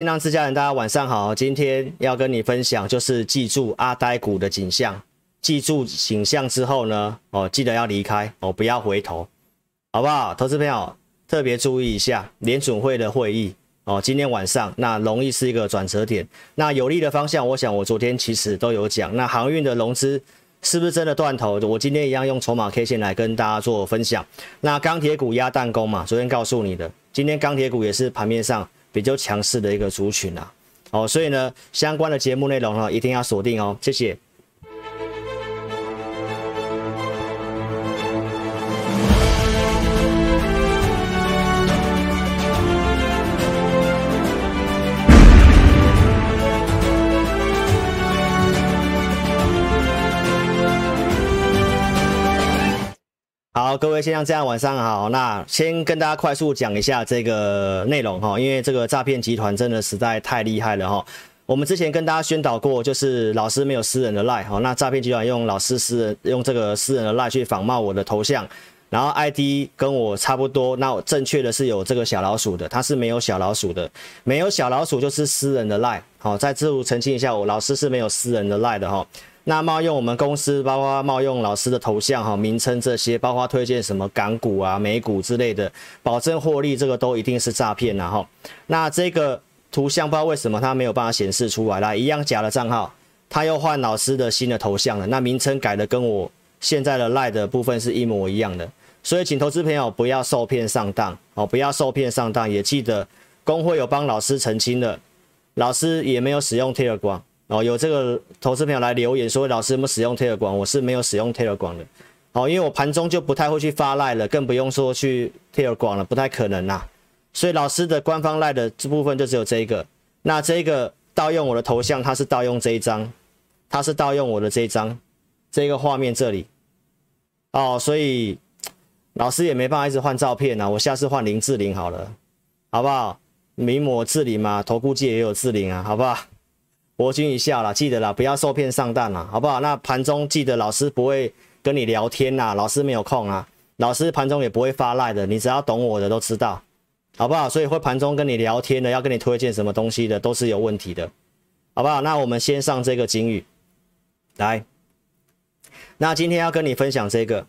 新浪自家人，大家晚上好。今天要跟你分享，就是记住阿呆股的景象。记住景象之后呢，哦，记得要离开哦，不要回头，好不好？投资朋友特别注意一下联准会的会议哦。今天晚上那容易是一个转折点。那有利的方向，我想我昨天其实都有讲。那航运的融资是不是真的断头？我今天一样用筹码 K 线来跟大家做分享。那钢铁股压弹弓嘛，昨天告诉你的，今天钢铁股也是盘面上。比较强势的一个族群啊，哦，所以呢，相关的节目内容呢，一定要锁定哦，谢谢。好，各位先生，这样晚上好。那先跟大家快速讲一下这个内容哈，因为这个诈骗集团真的实在太厉害了哈。我们之前跟大家宣导过，就是老师没有私人的赖哈，那诈骗集团用老师私人用这个私人的赖去仿冒我的头像，然后 ID 跟我差不多，那正确的是有这个小老鼠的，它是没有小老鼠的，没有小老鼠就是私人的赖。好，在这里澄清一下，我老师是没有私人的赖的哈。那冒用我们公司，包括冒用老师的头像哈、名称这些，包括推荐什么港股啊、美股之类的，保证获利，这个都一定是诈骗然后，那这个图像不知道为什么它没有办法显示出来，来一样假的账号，他又换老师的新的头像了，那名称改的跟我现在的赖的部分是一模一样的，所以请投资朋友不要受骗上当哦，不要受骗上当，也记得工会有帮老师澄清的，老师也没有使用 Telegram。哦，有这个投资朋友来留言说，老师有没有使用 Telegram？我是没有使用 Telegram 的。哦，因为我盘中就不太会去发赖了，更不用说去 Telegram 了，不太可能啦。所以老师的官方赖的这部分就只有这一个。那这个盗用我的头像，它是盗用这一张，它是盗用我的这一张，这个画面这里。哦，所以老师也没办法一直换照片啊，我下次换林志玲好了，好不好？名模志玲嘛，投顾界也有志玲啊，好不好？博君一笑啦，记得啦，不要受骗上当啦，好不好？那盘中记得老师不会跟你聊天呐，老师没有空啊，老师盘中也不会发赖的，你只要懂我的都知道，好不好？所以会盘中跟你聊天的，要跟你推荐什么东西的，都是有问题的，好不好？那我们先上这个警语，来，那今天要跟你分享这个，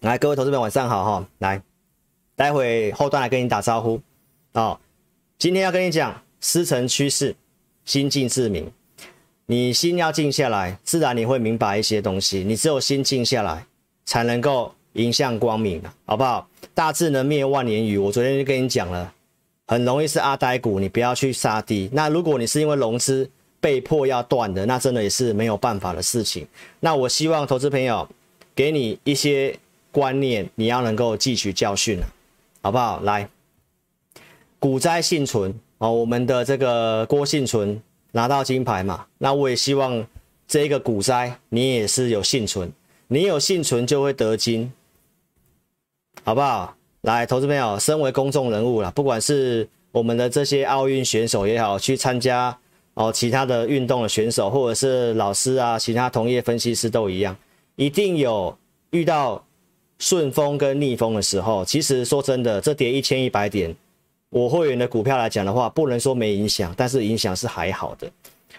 来，各位投资们晚上好哈，来，待会后段来跟你打招呼，哦。今天要跟你讲思成趋势，心静自明。你心要静下来，自然你会明白一些东西。你只有心静下来，才能够迎向光明，好不好？大智能灭万年愚。我昨天就跟你讲了，很容易是阿呆股，你不要去杀低。那如果你是因为融资被迫要断的，那真的也是没有办法的事情。那我希望投资朋友给你一些观念，你要能够汲取教训，好不好？来。股灾幸存哦，我们的这个郭幸存拿到金牌嘛，那我也希望这个股灾你也是有幸存，你有幸存就会得金，好不好？来，投资朋友，身为公众人物啦，不管是我们的这些奥运选手也好，去参加哦其他的运动的选手，或者是老师啊，其他同业分析师都一样，一定有遇到顺风跟逆风的时候。其实说真的，这跌一千一百点。我会员的股票来讲的话，不能说没影响，但是影响是还好的。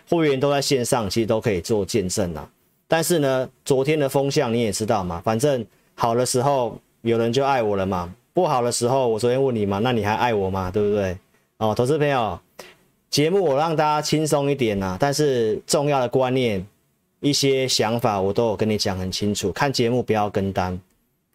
会员都在线上，其实都可以做见证啦。但是呢，昨天的风向你也知道嘛，反正好的时候有人就爱我了嘛，不好的时候我昨天问你嘛，那你还爱我吗？对不对？哦，投资朋友，节目我让大家轻松一点呐，但是重要的观念、一些想法我都有跟你讲很清楚。看节目不要跟单，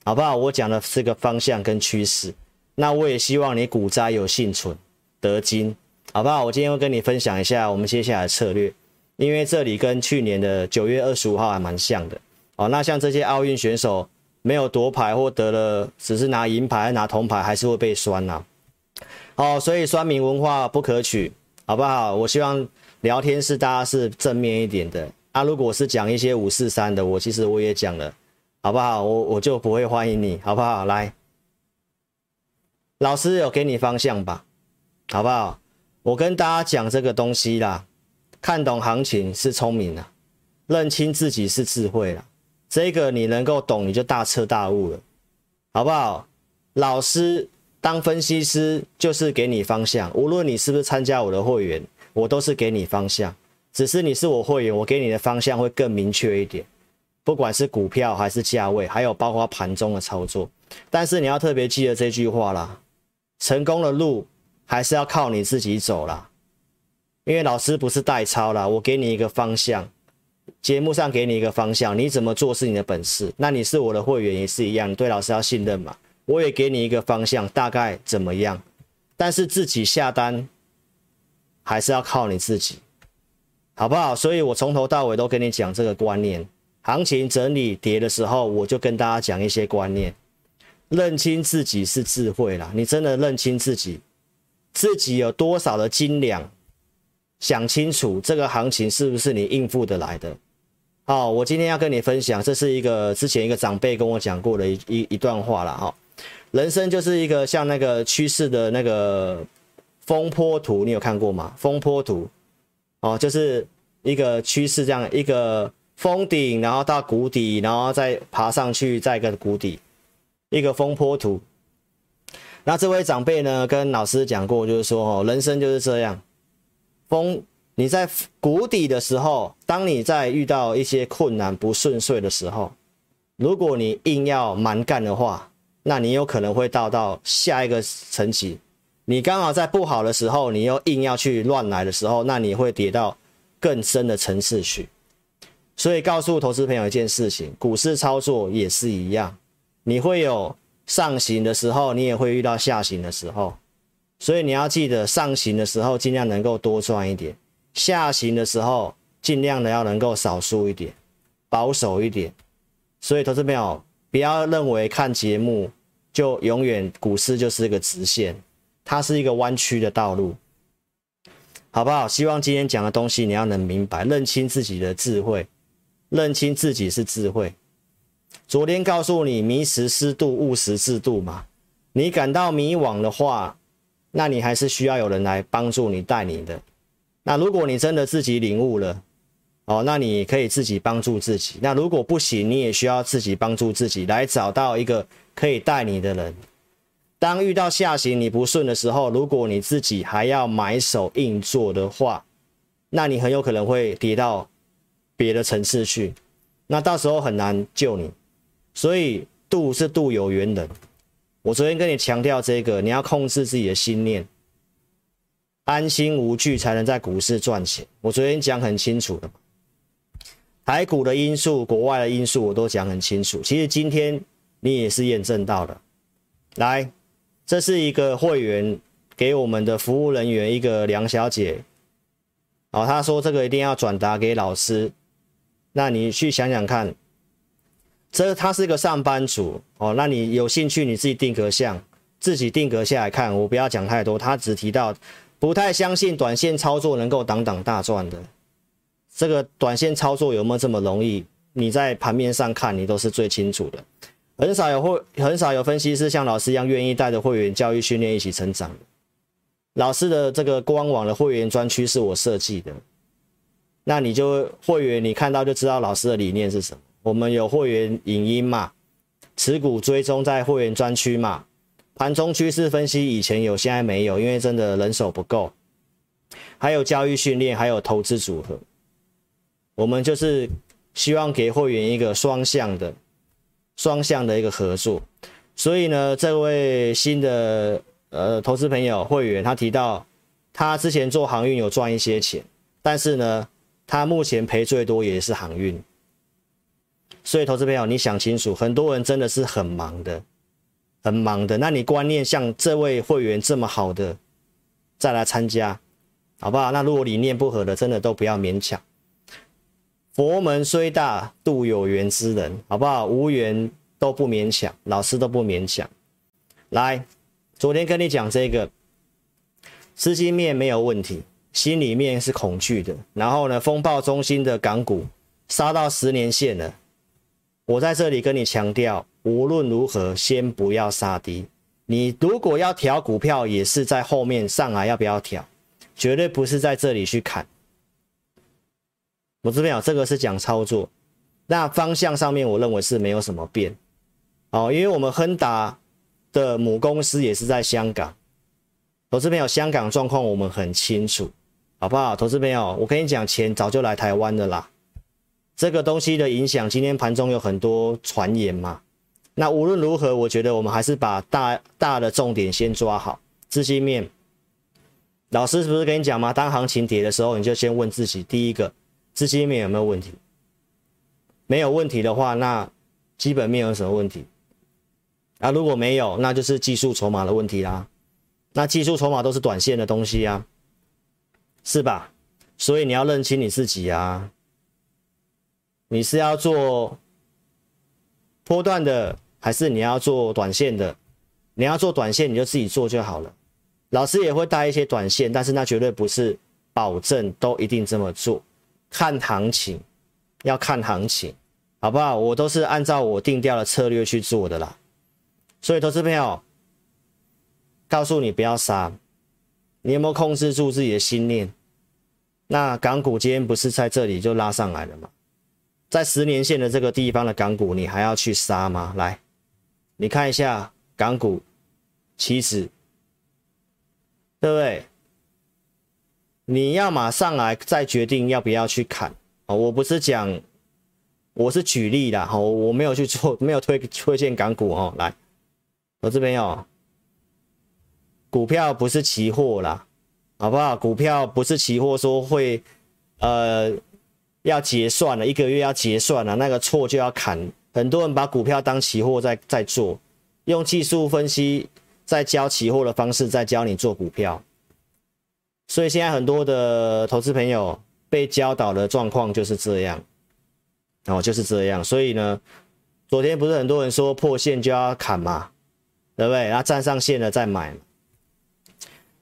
好不好？我讲的是个方向跟趋势。那我也希望你股灾有幸存得金，好不好？我今天会跟你分享一下我们接下来的策略，因为这里跟去年的九月二十五号还蛮像的哦。那像这些奥运选手没有夺牌或得了，只是拿银牌、拿铜牌，还是会被酸呐。哦，所以酸民文化不可取，好不好？我希望聊天室大家是正面一点的啊。如果是讲一些五四三的，我其实我也讲了，好不好？我我就不会欢迎你，好不好？来。老师有给你方向吧，好不好？我跟大家讲这个东西啦，看懂行情是聪明啦，认清自己是智慧啦。这个你能够懂，你就大彻大悟了，好不好？老师当分析师就是给你方向，无论你是不是参加我的会员，我都是给你方向。只是你是我会员，我给你的方向会更明确一点，不管是股票还是价位，还有包括盘中的操作。但是你要特别记得这句话啦，成功的路还是要靠你自己走啦。因为老师不是代操啦，我给你一个方向，节目上给你一个方向，你怎么做是你的本事。那你是我的会员也是一样，你对老师要信任嘛。我也给你一个方向，大概怎么样，但是自己下单还是要靠你自己。好不好？所以我从头到尾都跟你讲这个观念。行情整理跌的时候，我就跟大家讲一些观念。认清自己是智慧啦，你真的认清自己，自己有多少的斤两，想清楚这个行情是不是你应付得来的。好，我今天要跟你分享，这是一个之前一个长辈跟我讲过的一一段话了哈。人生就是一个像那个趋势的那个风波图，你有看过吗？风波图。哦，就是一个趋势，这样一个峰顶，然后到谷底，然后再爬上去，再一个谷底，一个风波图。那这位长辈呢，跟老师讲过，就是说，哦，人生就是这样，风，你在谷底的时候，当你在遇到一些困难不顺遂的时候，如果你硬要蛮干的话，那你有可能会到到下一个层级。你刚好在不好的时候，你又硬要去乱来的时候，那你会跌到更深的层次去。所以告诉投资朋友一件事情，股市操作也是一样，你会有上行的时候，你也会遇到下行的时候。所以你要记得，上行的时候尽量能够多赚一点，下行的时候尽量的要能够少输一点，保守一点。所以投资朋友不要认为看节目就永远股市就是一个直线。它是一个弯曲的道路，好不好？希望今天讲的东西你要能明白，认清自己的智慧，认清自己是智慧。昨天告诉你迷时失度，误时制度嘛。你感到迷惘的话，那你还是需要有人来帮助你带你的。那如果你真的自己领悟了，哦，那你可以自己帮助自己。那如果不行，你也需要自己帮助自己，来找到一个可以带你的人。当遇到下行你不顺的时候，如果你自己还要埋首硬做的话，那你很有可能会跌到别的层次去，那到时候很难救你。所以度是度有缘人。我昨天跟你强调这个，你要控制自己的心念，安心无惧才能在股市赚钱。我昨天讲很清楚的嘛，台股的因素、国外的因素我都讲很清楚。其实今天你也是验证到的，来。这是一个会员给我们的服务人员，一个梁小姐，哦，她说这个一定要转达给老师。那你去想想看，这他是个上班族哦，那你有兴趣你自己定格项，自己定格下来看，我不要讲太多。他只提到不太相信短线操作能够挡挡大赚的，这个短线操作有没有这么容易？你在盘面上看，你都是最清楚的。很少有会，很少有分析师像老师一样愿意带着会员教育训练一起成长。老师的这个官网的会员专区是我设计的，那你就会员你看到就知道老师的理念是什么。我们有会员影音嘛，持股追踪在会员专区嘛，盘中趋势分析以前有，现在没有，因为真的人手不够。还有教育训练，还有投资组合，我们就是希望给会员一个双向的。双向的一个合作，所以呢，这位新的呃投资朋友会员，他提到他之前做航运有赚一些钱，但是呢，他目前赔最多也是航运。所以投资朋友，你想清楚，很多人真的是很忙的，很忙的。那你观念像这位会员这么好的，再来参加，好不好？那如果理念不合的，真的都不要勉强。佛门虽大，度有缘之人，好不好？无缘都不勉强，老师都不勉强。来，昨天跟你讲这个，资金面没有问题，心里面是恐惧的。然后呢，风暴中心的港股杀到十年线了。我在这里跟你强调，无论如何，先不要杀低。你如果要调股票，也是在后面上来要不要调，绝对不是在这里去砍。我这边有这个是讲操作，那方向上面我认为是没有什么变，哦，因为我们亨达的母公司也是在香港。投资朋友，香港状况我们很清楚，好不好？投资朋友，我跟你讲，钱早就来台湾的啦。这个东西的影响，今天盘中有很多传言嘛。那无论如何，我觉得我们还是把大大的重点先抓好。资金面，老师是不是跟你讲吗？当行情跌的时候，你就先问自己，第一个，资金面有没有问题？没有问题的话，那基本面有什么问题？啊，如果没有，那就是技术筹码的问题啦。那技术筹码都是短线的东西啊，是吧？所以你要认清你自己啊。你是要做波段的，还是你要做短线的？你要做短线，你就自己做就好了。老师也会带一些短线，但是那绝对不是保证都一定这么做。看行情，要看行情，好不好？我都是按照我定调的策略去做的啦。所以，投资朋友，告诉你不要杀，你有没有控制住自己的心念？那港股今天不是在这里就拉上来了吗？在十年线的这个地方的港股，你还要去杀吗？来，你看一下港股期指，对不对？你要马上来再决定要不要去砍哦。我不是讲，我是举例啦哈，我没有去做，没有推推荐港股哦。来，我这边有股票不是期货啦，好不好？股票不是期货，说会呃。要结算了，一个月要结算了，那个错就要砍。很多人把股票当期货在在做，用技术分析在教期货的方式在教你做股票。所以现在很多的投资朋友被教导的状况就是这样，哦，就是这样。所以呢，昨天不是很多人说破线就要砍嘛，对不对？然后站上线了再买。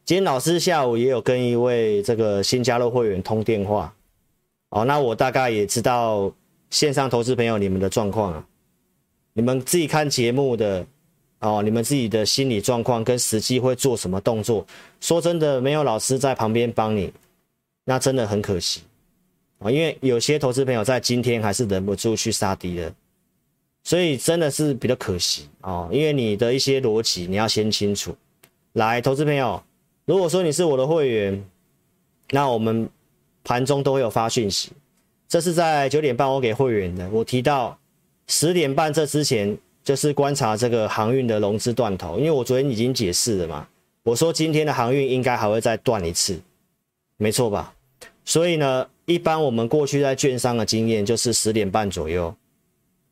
今天老师下午也有跟一位这个新加入会员通电话。哦，那我大概也知道线上投资朋友你们的状况啊，你们自己看节目的哦，你们自己的心理状况跟实际会做什么动作？说真的，没有老师在旁边帮你，那真的很可惜啊，因为有些投资朋友在今天还是忍不住去杀敌的，所以真的是比较可惜哦，因为你的一些逻辑你要先清楚。来，投资朋友，如果说你是我的会员，那我们。盘中都会有发讯息，这是在九点半我给会员的。我提到十点半这之前就是观察这个航运的融资断头，因为我昨天已经解释了嘛，我说今天的航运应该还会再断一次，没错吧？所以呢，一般我们过去在券商的经验就是十点半左右，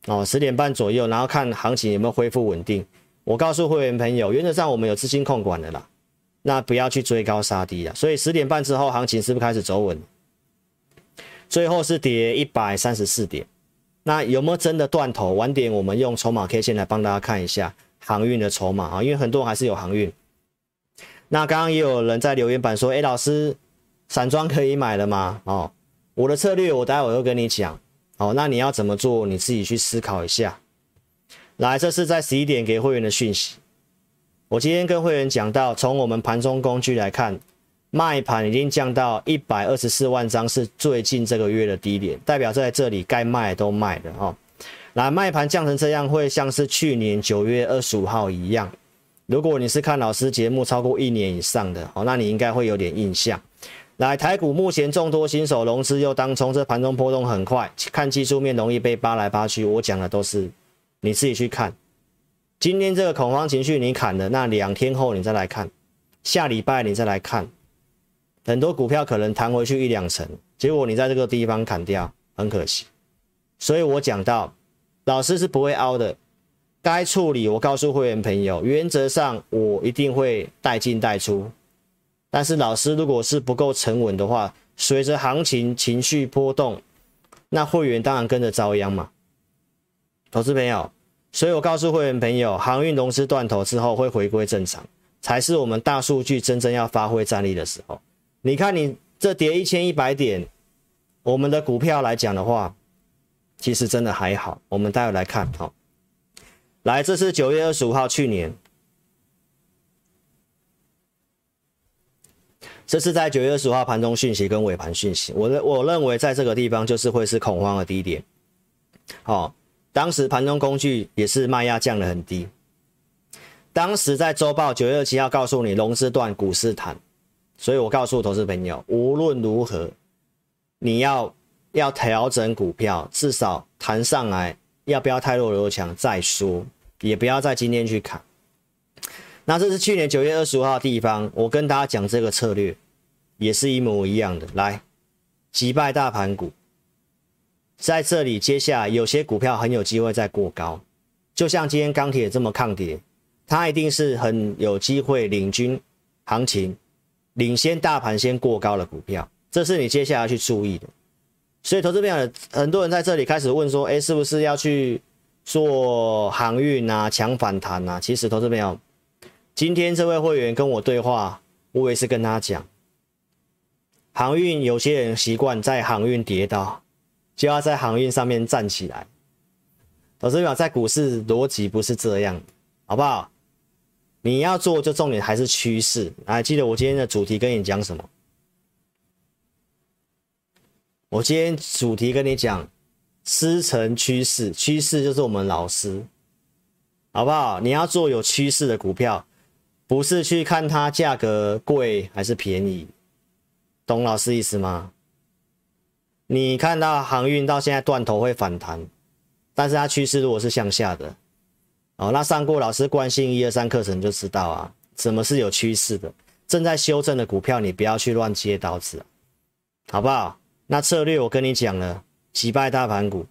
哦，十点半左右，然后看行情有没有恢复稳定。我告诉会员朋友，原则上我们有资金控管的啦，那不要去追高杀低啊。所以十点半之后行情是不是开始走稳？最后是跌一百三十四点，那有没有真的断头？晚点我们用筹码 K 线来帮大家看一下航运的筹码啊，因为很多人还是有航运。那刚刚也有人在留言板说：“哎，老师，散装可以买了吗？”哦，我的策略我待会儿会跟你讲。哦，那你要怎么做？你自己去思考一下。来，这是在十一点给会员的讯息。我今天跟会员讲到，从我们盘中工具来看。卖盘已经降到一百二十四万张，是最近这个月的低点，代表在这里该卖都卖了哦。那卖盘降成这样，会像是去年九月二十五号一样。如果你是看老师节目超过一年以上的哦，那你应该会有点印象。来，台股目前众多新手融资又当冲，这盘中波动很快，看技术面容易被扒来扒去。我讲的都是你自己去看。今天这个恐慌情绪你砍了，那两天后你再来看，下礼拜你再来看。很多股票可能弹回去一两成，结果你在这个地方砍掉，很可惜。所以我讲到，老师是不会凹的，该处理我告诉会员朋友，原则上我一定会带进带出。但是老师如果是不够沉稳的话，随着行情情绪波动，那会员当然跟着遭殃嘛。投资朋友，所以我告诉会员朋友，航运融资断头之后会回归正常，才是我们大数据真正要发挥战力的时候。你看，你这跌一千一百点，我们的股票来讲的话，其实真的还好。我们待会来看，好，来，这是九月二十五号，去年，这是在九月二十五号盘中讯息跟尾盘讯息。我认我认为在这个地方就是会是恐慌的低点。好，当时盘中工具也是卖压降得很低。当时在周报九月二七号告诉你融资断股市弹，所以我告诉投资朋友，无论如何，你要要调整股票，至少谈上来，要不要太弱留强再说，也不要在今天去砍。那这是去年九月二十五号的地方，我跟大家讲这个策略，也是一模一样的。来，击败大盘股，在这里，接下来有些股票很有机会再过高，就像今天钢铁这么抗跌，它一定是很有机会领军行情，领先大盘先过高的股票，这是你接下来要去注意的。所以，投资朋友，很多人在这里开始问说，哎，是不是要去做航运啊，抢反弹啊？其实，投资朋友。今天这位会员跟我对话，我也是跟他讲，航运有些人习惯在航运跌倒，就要在航运上面站起来。投资朋友在股市逻辑不是这样，好不好？你要做就重点还是趋势。还记得我今天的主题跟你讲什么？我今天主题跟你讲师承趋势，趋势就是我们老师，好不好？你要做有趋势的股票。不是去看它价格贵还是便宜，懂老师意思吗？你看到航运到现在断头会反弹，但是它趋势如果是向下的，哦，那上过老师惯性一二三课程就知道啊，什么是有趋势的，正在修正的股票你不要去乱接刀子，好不好？那策略我跟你讲了，击败大盘股，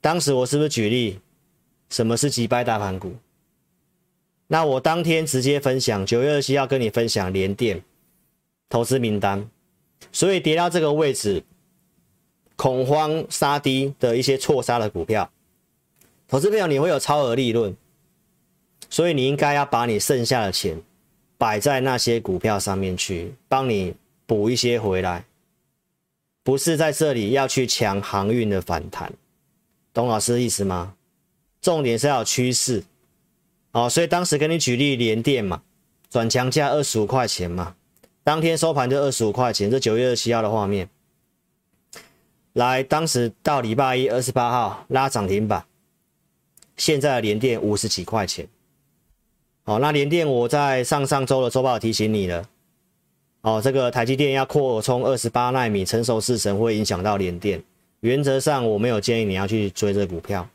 当时我是不是举例，什么是击败大盘股？那我当天直接分享，九月二十七要跟你分享联电投资名单，所以跌到这个位置，恐慌杀低的一些错杀的股票，投资朋友你会有超额利润，所以你应该要把你剩下的钱摆在那些股票上面去，帮你补一些回来，不是在这里要去抢航运的反弹，懂老师的意思吗？重点是要有趋势。哦，所以当时跟你举例联电嘛，转强价二十五块钱嘛，当天收盘就二十五块钱，这九月二十七号的画面。来，当时到礼拜一二十八号拉涨停板，现在的联电五十几块钱。哦，那联电我在上上周的周报提醒你了。哦，这个台积电要扩充二十八纳米成熟制程会影响到联电，原则上我没有建议你要去追这股票，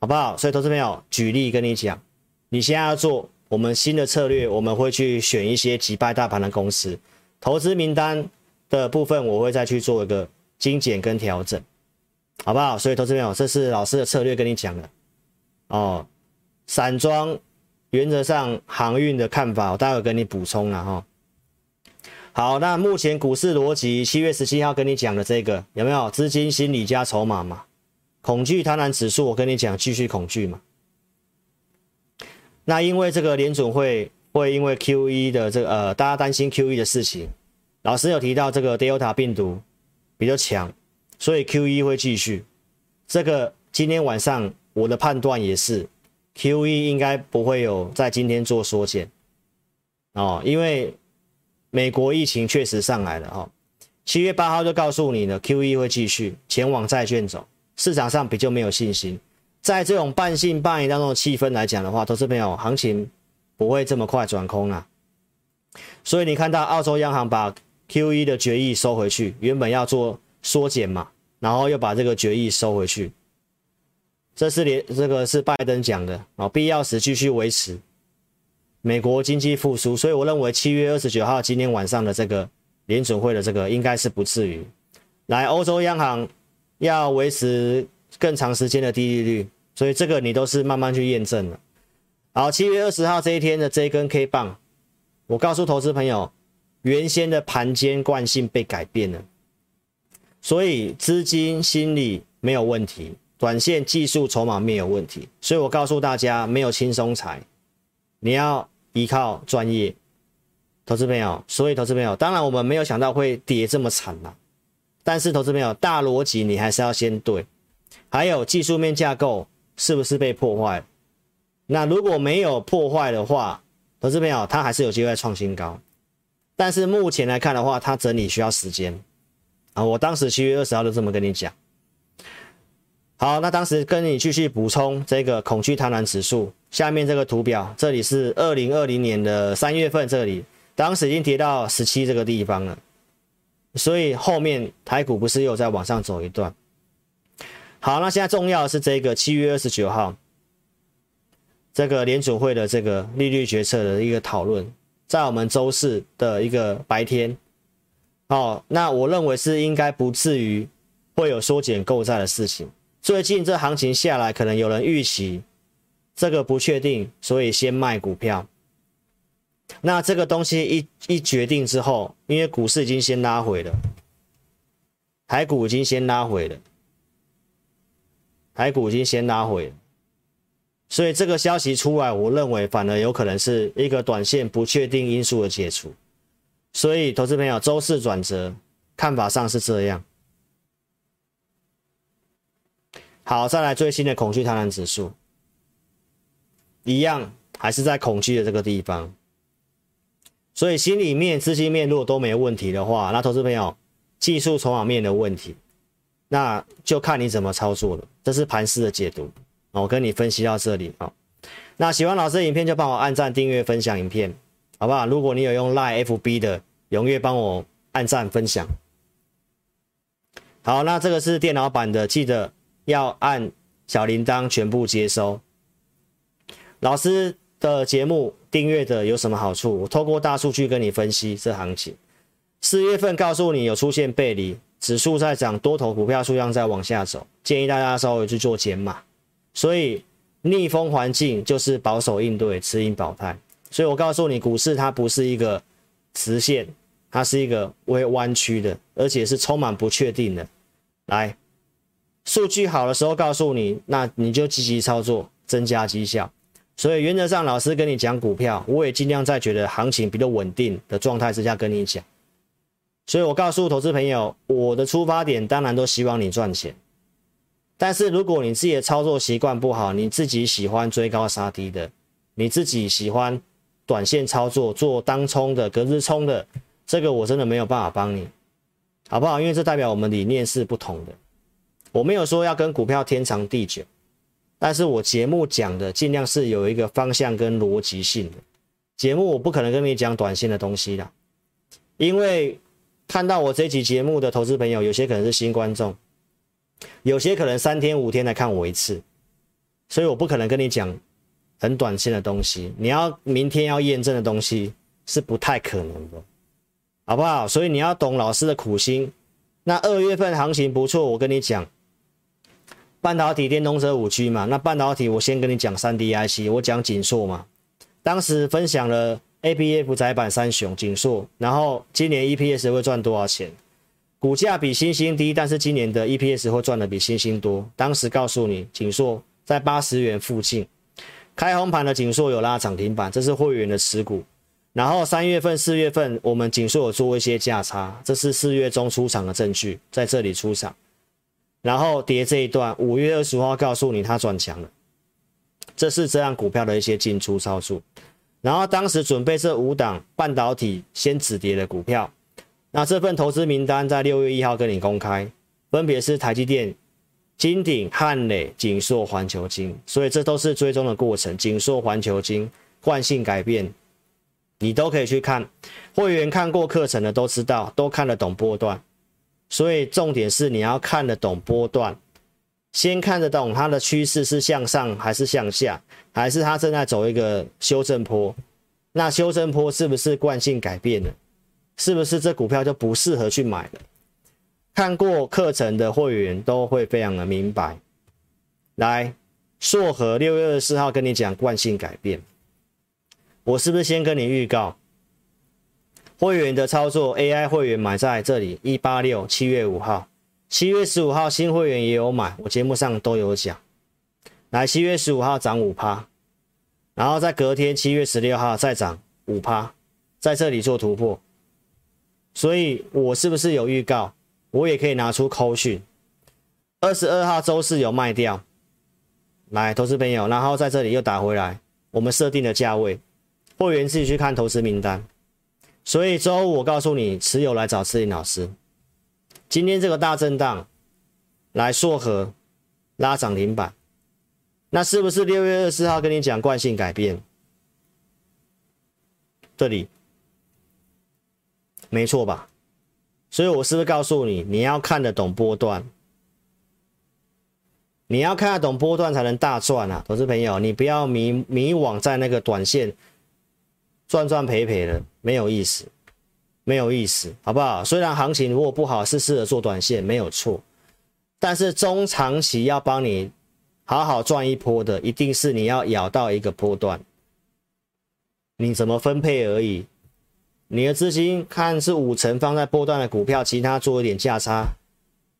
好不好？所以投资朋友举例跟你讲。你现在要做我们新的策略，我们会去选一些击败大盘的公司，投资名单的部分我会再去做一个精简跟调整，好不好？所以投资朋友，这是老师的策略跟你讲的哦。散装原则上航运的看法，我待会跟你补充了哈。好，那目前股市逻辑，七月十七号跟你讲的这个有没有资金心理加筹码嘛？恐惧贪婪指数，我跟你讲继续恐惧嘛。那因为这个联准会会因为 QE 的这个呃，大家担心 QE 的事情，老师有提到这个 Delta 病毒比较强，所以 QE 会继续。这个今天晚上我的判断也是，QE 应该不会有在今天做缩减哦，因为美国疫情确实上来了哦。七月八号就告诉你了，QE 会继续前往债券走，市场上比较没有信心。在这种半信半疑当中的气氛来讲的话，投资朋友，行情不会这么快转空啊。所以你看到澳洲央行把 QE 的决议收回去，原本要做缩减嘛，然后又把这个决议收回去。这是连这个是拜登讲的啊，必要时继续维持美国经济复苏。所以我认为七月二十九号今天晚上的这个联准会的这个应该是不至于。来，欧洲央行要维持。更长时间的低利率，所以这个你都是慢慢去验证的。好，七月二十号这一天的这一根 K 棒，我告诉投资朋友，原先的盘间惯性被改变了，所以资金心理没有问题，短线技术筹码没有问题，所以我告诉大家，没有轻松财，你要依靠专业投资朋友。所以投资朋友，当然我们没有想到会跌这么惨啦，但是投资朋友，大逻辑你还是要先对。还有技术面架构是不是被破坏？那如果没有破坏的话，投资朋友它还是有机会创新高。但是目前来看的话，它整理需要时间啊。我当时七月二十号就这么跟你讲。好，那当时跟你继续补充这个恐惧贪婪指数，下面这个图表，这里是二零二零年的三月份，这里当时已经跌到十七这个地方了，所以后面台股不是又再往上走一段。好，那现在重要的是这个七月二十九号，这个联储会的这个利率决策的一个讨论，在我们周四的一个白天，哦，那我认为是应该不至于会有缩减购债的事情。最近这行情下来，可能有人预期这个不确定，所以先卖股票。那这个东西一一决定之后，因为股市已经先拉回了，台股已经先拉回了，台股已经先拉回了，所以这个消息出来，我认为反而有可能是一个短线不确定因素的解除。所以，投资朋友，周四转折，看法上是这样。好，再来最新的恐惧贪婪指数，一样还是在恐惧的这个地方，所以心里面、资金面如果都没问题的话，那投资朋友技术筹码面的问题，那就看你怎么操作了。这是盘势的解读，我跟你分析到这里啊。那喜欢老师的影片就帮我按赞、订阅、分享影片，好不好？如果你有用 Line FB 的，踊跃帮我按赞分享。好，那这个是电脑版的，记得。要按小铃铛全部接收。老师的节目订阅的有什么好处？我透过大数据跟你分析这行情。四月份告诉你有出现背离，指数在涨，多头股票数量在往下走，建议大家稍微去做减码。所以逆风环境就是保守应对，持盈保泰。所以我告诉你，股市它不是一个直线，它是一个微弯曲的，而且是充满不确定的。来。数据好的时候告诉你，那你就积极操作，增加绩效。所以原则上，老师跟你讲股票，我也尽量在觉得行情比较稳定的状态之下跟你讲。所以我告诉投资朋友，我的出发点当然都希望你赚钱。但是如果你自己的操作习惯不好，你自己喜欢追高杀低的，你自己喜欢短线操作，做当冲的、隔日冲的，这个我真的没有办法帮你，好不好？因为这代表我们理念是不同的。我没有说要跟股票天长地久，但是我节目讲的尽量是有一个方向跟逻辑性的节目，我不可能跟你讲短线的东西啦，因为看到我这期节目的投资朋友，有些可能是新观众，有些可能三天五天来看我一次，所以我不可能跟你讲很短线的东西，你要明天要验证的东西是不太可能的，好不好？所以你要懂老师的苦心。那二月份行情不错，我跟你讲。半导体、电动车、五 G 嘛，那半导体我先跟你讲三 D IC，我讲景硕嘛，当时分享了 ABF 载板三雄景硕，然后今年 EPS 会赚多少钱？股价比星星低，但是今年的 EPS 会赚的比星星多。当时告诉你景硕在八十元附近，开红盘的景硕有拉涨停板，这是会员的持股。然后三月份、四月份我们景硕有做一些价差，这是四月中出场的证据，在这里出场。然后跌这一段，五月二十五号告诉你它转强了，这是这样股票的一些进出操作。然后当时准备这五档半导体先止跌的股票，那这份投资名单在六月一号跟你公开，分别是台积电、金鼎、汉磊、景硕、环球晶，所以这都是追踪的过程。景硕、环球晶惯性改变，你都可以去看，会员看过课程的都知道，都看得懂波段。所以重点是你要看得懂波段，先看得懂它的趋势是向上还是向下，还是它正在走一个修正坡？那修正坡是不是惯性改变了？是不是这股票就不适合去买了？看过课程的会员都会非常的明白。来，硕和六月二十四号跟你讲惯性改变，我是不是先跟你预告？会员的操作，AI 会员买在这里一八六，七月五号，七月十五号新会员也有买，我节目上都有讲。来，七月十五号涨五趴，然后在隔天七月十六号再涨五趴，在这里做突破。所以我是不是有预告？我也可以拿出扣讯。二十二号周四有卖掉，来，投资朋友，然后在这里又打回来，我们设定的价位，会员自己去看投资名单。所以周五我告诉你，持有来找刺蝓老师。今天这个大震荡来硕和，拉涨停板，那是不是六月二十号跟你讲惯性改变？这里没错吧？所以我是不是告诉你，你要看得懂波段，你要看得懂波段才能大赚啊，投资朋友，你不要迷迷惘在那个短线赚赚赔赔的，没有意思，没有意思，好不好？虽然行情如果不好，是适合做短线，没有错，但是中长期要帮你好好赚一波的，一定是你要咬到一个波段。你怎么分配而已？你的资金看是五成放在波段的股票，其他做一点价差。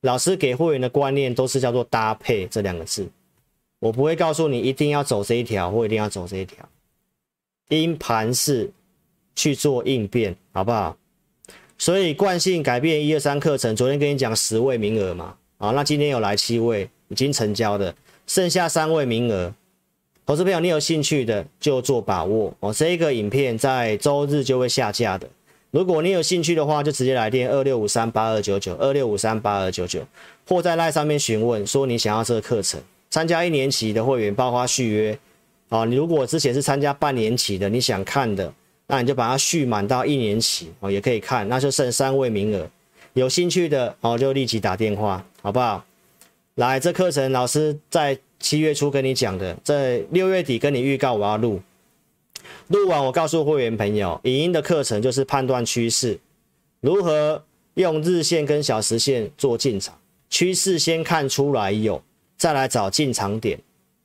老师给会员的观念都是叫做搭配这两个字，我不会告诉你一定要走这一条或一定要走这一条，因盘势去做应变，好不好？所以惯性改变一二三课程，昨天跟你讲十位名额嘛，啊，那今天有来七位已经成交的，剩下三位名额。投资朋友，你有兴趣的就做把握哦。这个影片在周日就会下架的。如果你有兴趣的话，就直接来电二六五三八二九九二六五三八二九九，或在赖上面询问说你想要这个课程。参加一年期的会员，包括续约哦。你如果之前是参加半年期的，你想看的，那你就把它续满到一年期哦，也可以看。那就剩三位名额，有兴趣的哦就立即打电话，好不好？来，这课程老师在。七月初跟你讲的，在六月底跟你预告我要录，录完我告诉会员朋友，影音的课程就是判断趋势，如何用日线跟小时线做进场，趋势先看出来有，再来找进场点。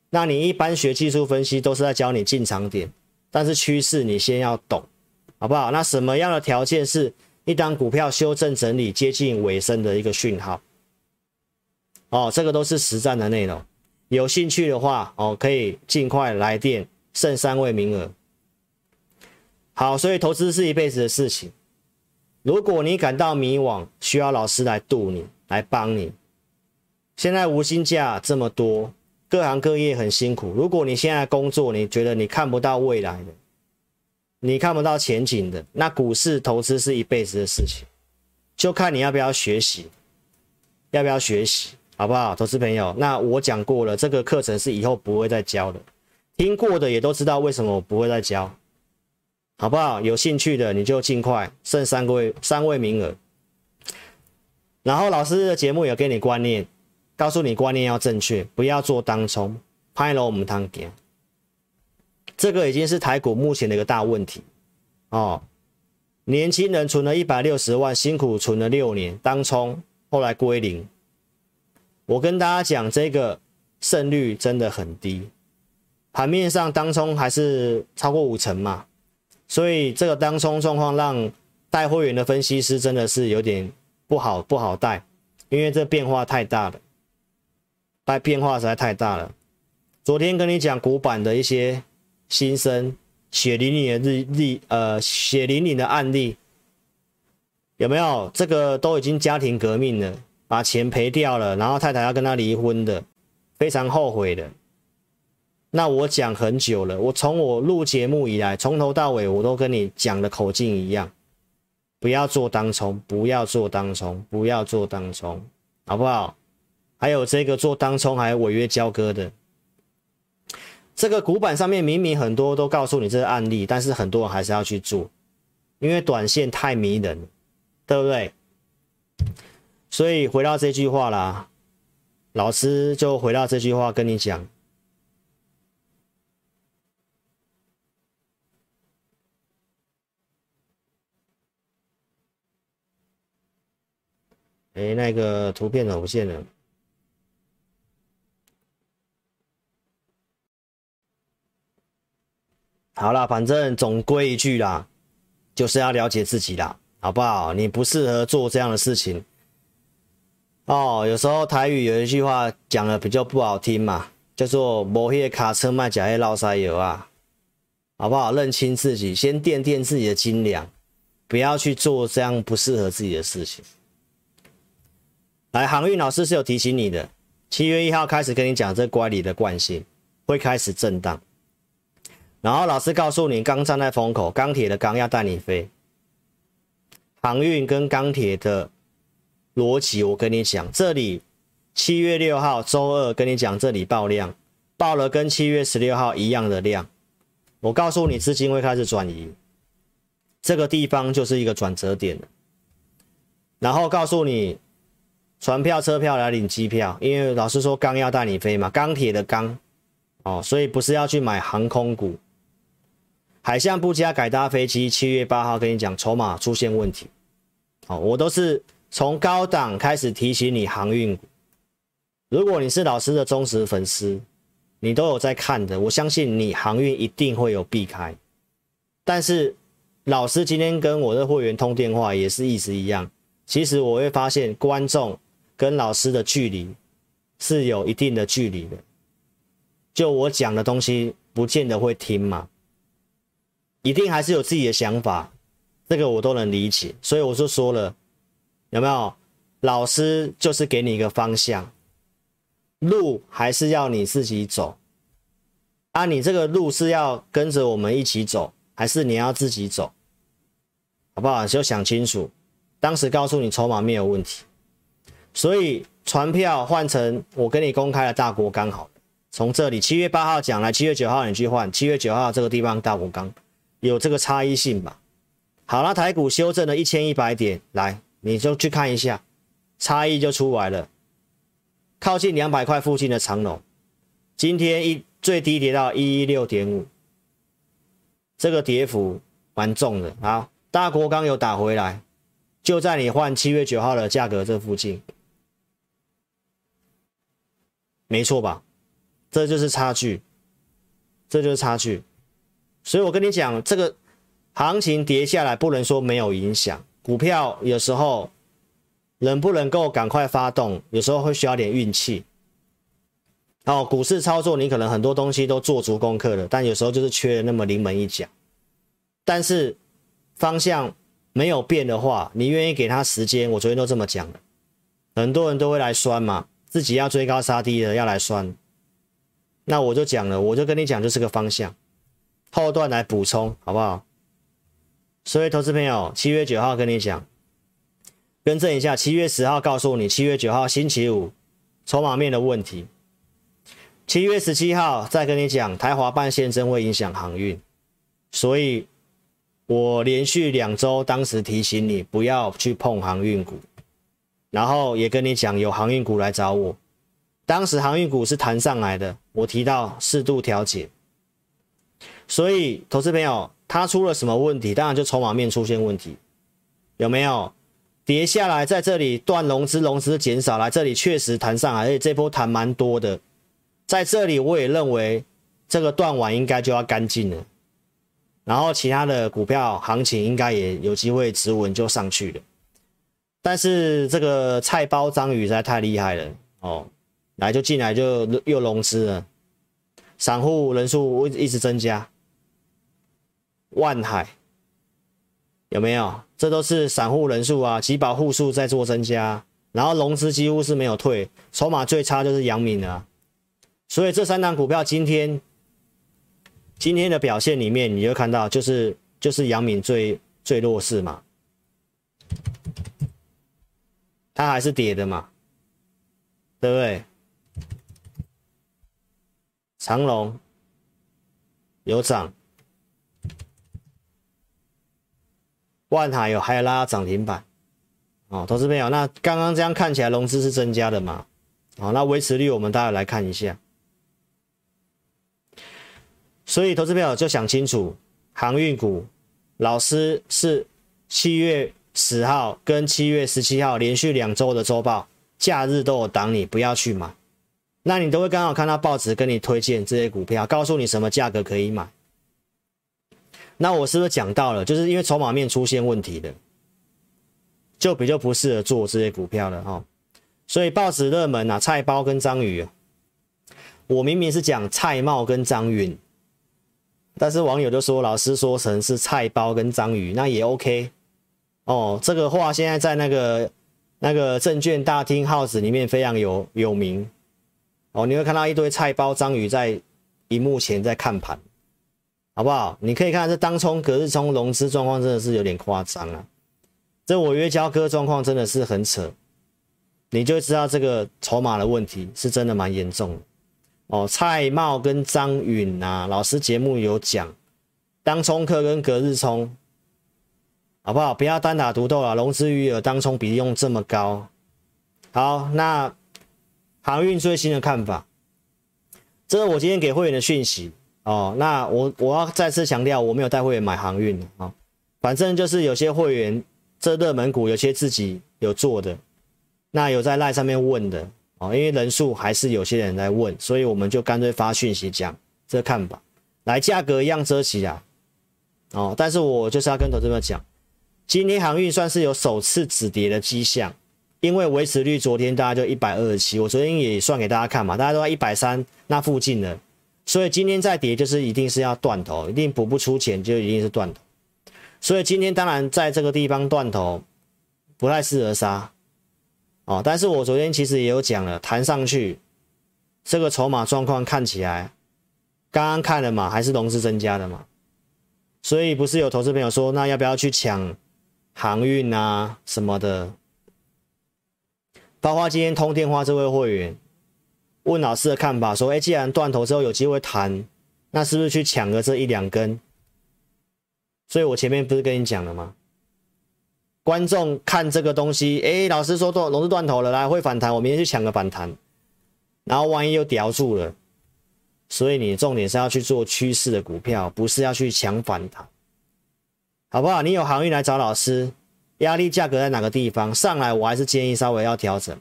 那你一般学技术分析都是在教你进场点，但是趋势你先要懂，好不好？那什么样的条件是一档股票修正整理接近尾声的一个讯号？哦，这个都是实战的内容。有兴趣的话，哦，可以尽快来电，剩三位名额。好，所以投资是一辈子的事情。如果你感到迷惘，需要老师来渡你，来帮你。现在无薪假这么多，各行各业很辛苦。如果你现在工作，你觉得你看不到未来的，你看不到前景的，那股市投资是一辈子的事情，就看你要不要学习，要不要学习。好不好，投资朋友？那我讲过了，这个课程是以后不会再教的。听过的也都知道为什么我不会再教，好不好？有兴趣的你就尽快，剩三个位三位名额。然后老师的节目有给你观念，告诉你观念要正确，不要做当冲，拍了我们汤给。这个已经是台股目前的一个大问题哦。年轻人存了一百六十万，辛苦存了六年，当冲后来归零。我跟大家讲，这个胜率真的很低，盘面上当冲还是超过五成嘛，所以这个当冲状况让带会员的分析师真的是有点不好不好带，因为这变化太大了，带变化实在太大了。昨天跟你讲古板的一些新生，血淋淋的日例，呃，血淋淋的案例，有没有？这个都已经家庭革命了。把钱赔掉了，然后太太要跟他离婚的，非常后悔的。那我讲很久了，我从我录节目以来，从头到尾我都跟你讲的口径一样，不要做当冲，不要做当冲，不要做当冲，好不好？还有这个做当冲还有违约交割的，这个股板上面明明很多都告诉你这个案例，但是很多人还是要去做，因为短线太迷人，对不对？所以回到这句话啦，老师就回到这句话跟你讲。哎，那个图片怎么不见了？好啦，反正总归一句啦，就是要了解自己啦，好不好？你不适合做这样的事情。哦，有时候台语有一句话讲的比较不好听嘛，叫做“摸黑卡车卖假黑捞塞油啊”，好不好？认清自己，先掂掂自己的斤两，不要去做这样不适合自己的事情。来，航运老师是有提醒你的，七月一号开始跟你讲这乖离的惯性会开始震荡，然后老师告诉你，刚站在风口，钢铁的钢要带你飞，航运跟钢铁的。逻辑，我跟你讲，这里七月六号周二跟你讲，这里爆量，爆了跟七月十六号一样的量。我告诉你，资金会开始转移，这个地方就是一个转折点。然后告诉你，船票、车票来领机票，因为老师说钢要带你飞嘛，钢铁的钢哦，所以不是要去买航空股。海象不佳，改搭飞机。七月八号跟你讲，筹码出现问题。好，我都是从高档开始提醒你航运股。如果你是老师的忠实粉丝，你都有在看的，我相信你航运一定会有避开。但是老师今天跟我的会员通电话也是意思一样。其实我会发现观众跟老师的距离是有一定的距离的。就我讲的东西，不见得会听嘛，一定还是有自己的想法，这个我都能理解。所以我就说了，有没有？老师就是给你一个方向。路还是要你自己走啊？你这个路是要跟着我们一起走，还是你要自己走？好不好？就想清楚。当时告诉你筹码没有问题，所以船票换成我跟你公开的大国刚好。从这里七月八号讲来，七月九号你去换，七月九号这个地方大国刚有这个差异性吧？好了，台股修正了一千一百点，来你就去看一下，差异就出来了。靠近两百块附近的长龙，今天一最低跌到一一六点五，这个跌幅蛮重的。好，大国钢有打回来，就在你换七月九号的价格这附近，没错吧？这就是差距，这就是差距。所以我跟你讲，这个行情跌下来不能说没有影响，股票有时候。能不能够赶快发动？有时候会需要点运气。哦，股市操作你可能很多东西都做足功课了，但有时候就是缺了那么临门一脚。但是方向没有变的话，你愿意给他时间？我昨天都这么讲了。很多人都会来酸嘛，自己要追高杀低的要来酸。那我就讲了，我就跟你讲，就是个方向，后段来补充，好不好？所以投资朋友，七月九号跟你讲。更正一下，七月十号告诉你，七月九号星期五筹码面的问题。七月十七号再跟你讲，台华半线真会影响航运，所以我连续两周当时提醒你不要去碰航运股，然后也跟你讲有航运股来找我，当时航运股是弹上来的，我提到适度调节，所以投资朋友他出了什么问题？当然就筹码面出现问题，有没有？跌下来，在这里断融资，融资减少，来这里确实弹上来，而且这波弹蛮多的。在这里，我也认为这个断完应该就要干净了。然后其他的股票行情应该也有机会止稳就上去了。但是这个菜包章鱼实在太厉害了哦，来就进来就又融资了，散户人数一直增加，万海。有没有？这都是散户人数啊，集保户数在做增加，然后融资几乎是没有退，筹码最差就是阳明了。所以这三档股票今天今天的表现里面，你就看到就是就是阳明最最弱势嘛，它还是跌的嘛，对不对？长荣有涨。万海有还有拉涨停板，哦，投资朋友，那刚刚这样看起来融资是增加的嘛？哦，那维持率我们大家来看一下。所以投资朋友就想清楚，航运股老师是七月十号跟七月十七号连续两周的周报，假日都有挡你，不要去买。那你都会刚好看到报纸跟你推荐这些股票，告诉你什么价格可以买。那我是不是讲到了？就是因为筹码面出现问题的，就比较不适合做这些股票了哈。所以报纸热门啊，菜包跟章鱼，我明明是讲蔡茂跟张允，但是网友就说老师说成是菜包跟章鱼，那也 OK 哦。这个话现在在那个那个证券大厅号子里面非常有有名哦，你会看到一堆菜包章鱼在荧幕前在看盘。好不好？你可以看这当冲、隔日冲融资状况真的是有点夸张啊！这违约交割状况真的是很扯。你就知道这个筹码的问题是真的蛮严重哦。蔡茂跟张允啊，老师节目有讲，当冲客跟隔日冲，好不好？不要单打独斗了，融资余额当冲比例用这么高。好，那航运最新的看法，这是我今天给会员的讯息哦。那我我要再次强调，我没有带会员买航运啊、哦，反正就是有些会员这热门股，有些自己有做的，那有在赖上面问的哦，因为人数还是有些人在问，所以我们就干脆发讯息讲这看法。来，价格一样遮起啊，哦，但是我就是要跟投资们讲，今天航运算是有首次止跌的迹象。因为维持率昨天大概就一百二十七，我昨天也算给大家看嘛，大家都在一百三那附近了，所以今天再跌就是一定是要断头，一定补不出钱就一定是断头，所以今天当然在这个地方断头不太适合杀。哦，但是我昨天其实也有讲了，弹上去这个筹码状况看起来，刚刚看了嘛，还是融资增加的嘛，所以不是有投资朋友说，那要不要去抢航运啊什么的？包括今天通电话这位会员问老师的看法，说：“哎，既然断头之后有机会弹，那是不是去抢个这一两根？”所以我前面不是跟你讲了吗？观众看这个东西，哎，老师说断融资断头了，来会反弹，我明天去抢个反弹，然后万一又叼住了，所以你重点是要去做趋势的股票，不是要去抢反弹，好不好？你有航运来找老师。压力价格在哪个地方上来？我还是建议稍微要调整，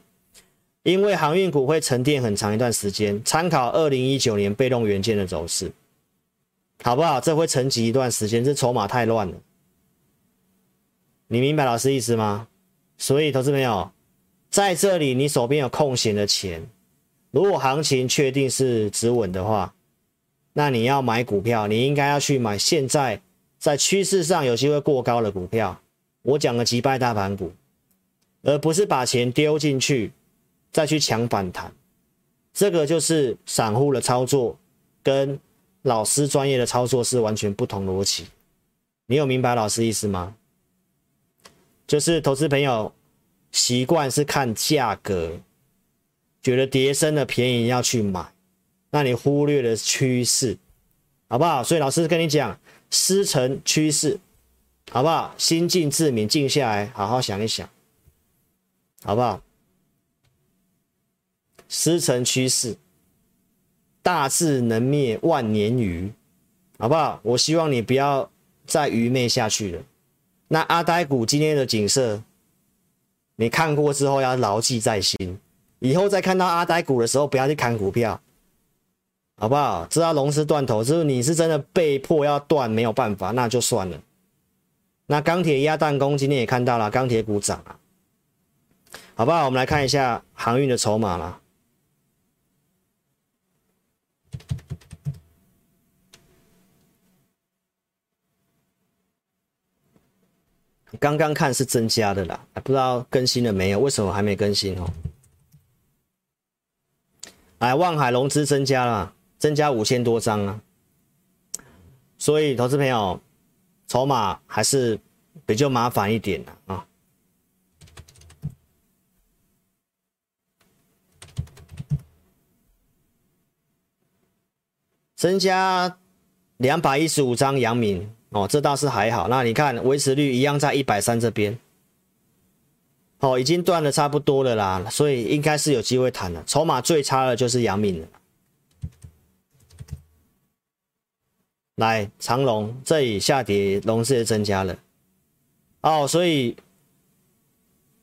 因为航运股会沉淀很长一段时间。参考二零一九年被动元件的走势，好不好？这会沉寂一段时间，这筹码太乱了。你明白老师意思吗？所以，投资朋友在这里，你手边有空闲的钱，如果行情确定是止稳的话，那你要买股票，你应该要去买现在在趋势上有机会过高的股票。我讲了击败大盘股，而不是把钱丢进去再去抢反弹，这个就是散户的操作跟老师专业的操作是完全不同逻辑。你有明白老师意思吗？就是投资朋友习惯是看价格，觉得跌深的便宜要去买，那你忽略了趋势，好不好？所以老师跟你讲，师承趋势。好不好？心静自明，静下来，好好想一想，好不好？师承趋势，大智能灭，万年愚，好不好？我希望你不要再愚昧下去了。那阿呆股今天的景色，你看过之后要牢记在心，以后再看到阿呆股的时候，不要去砍股票，好不好？知道龙是断头，就是你是真的被迫要断，没有办法，那就算了。那钢铁压弹弓今天也看到了，钢铁股涨啊，好不好？我们来看一下航运的筹码啦。刚刚看是增加的啦，不知道更新了没有？为什么还没更新哦？来，望海融资增加了，增加五千多张啊，所以投资朋友。筹码还是比较麻烦一点的啊，增加两百一十五张阳明哦，这倒是还好。那你看维持率一样在一百三这边，哦，已经断的差不多了啦，所以应该是有机会谈了。筹码最差的就是杨敏了。来长荣这里下跌，龙是增加了哦，所以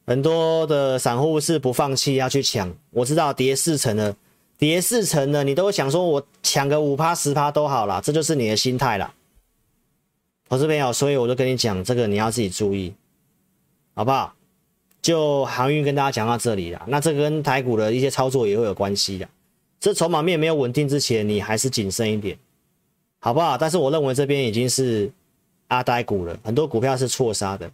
很多的散户是不放弃要去抢。我知道跌四成了，跌四成了，你都想说，我抢个五趴十趴都好啦，这就是你的心态啦。我这边有，所以我就跟你讲，这个你要自己注意，好不好？就航运跟大家讲到这里了，那这跟台股的一些操作也会有关系的。这筹码面没有稳定之前，你还是谨慎一点。好不好？但是我认为这边已经是阿呆股了，很多股票是错杀的，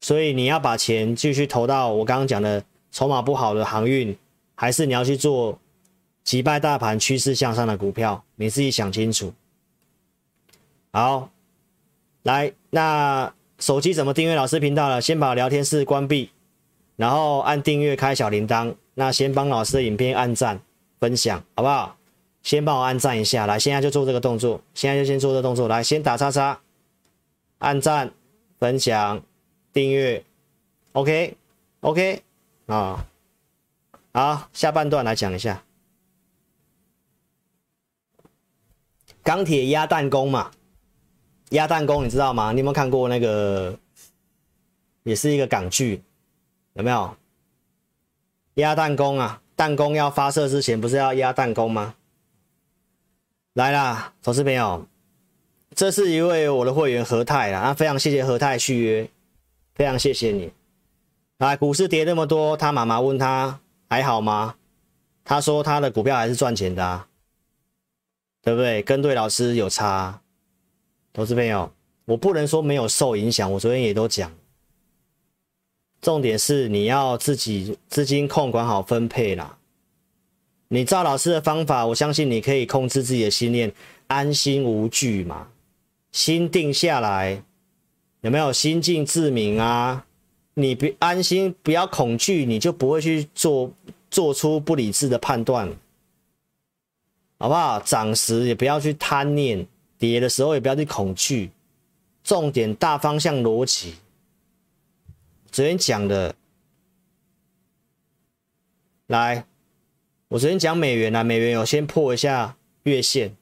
所以你要把钱继续投到我刚刚讲的筹码不好的航运，还是你要去做击败大盘趋势向上的股票？你自己想清楚。好，来，那手机怎么订阅老师频道了？先把聊天室关闭，然后按订阅，开小铃铛。那先帮老师的影片按赞、分享，好不好？先帮我按赞一下，来，现在就做这个动作，现在就先做这动作，来，先打叉叉，按赞、分享、订阅，OK，OK，啊，好，下半段来讲一下。钢铁鸭蛋功嘛，鸭蛋功你知道吗？你有没有看过那个？也是一个港剧，有没有？鸭弹弓啊，弹弓要发射之前不是要压弹弓吗？来啦，投资朋友，这是一位我的会员何泰，啊，非常谢谢何泰续约，非常谢谢你。来，股市跌那么多，他妈妈问他还好吗？他说他的股票还是赚钱的啊，对不对？跟对老师有差，投资朋友，我不能说没有受影响，我昨天也都讲。重点是你要自己资金控管好分配啦。你照老师的方法，我相信你可以控制自己的心念，安心无惧嘛，心定下来，有没有心静自明啊？你别安心，不要恐惧，你就不会去做做出不理智的判断，好不好？涨时也不要去贪念，跌的时候也不要去恐惧，重点大方向逻辑。昨天讲的，来，我昨天讲美元啊，美元有先破一下月线，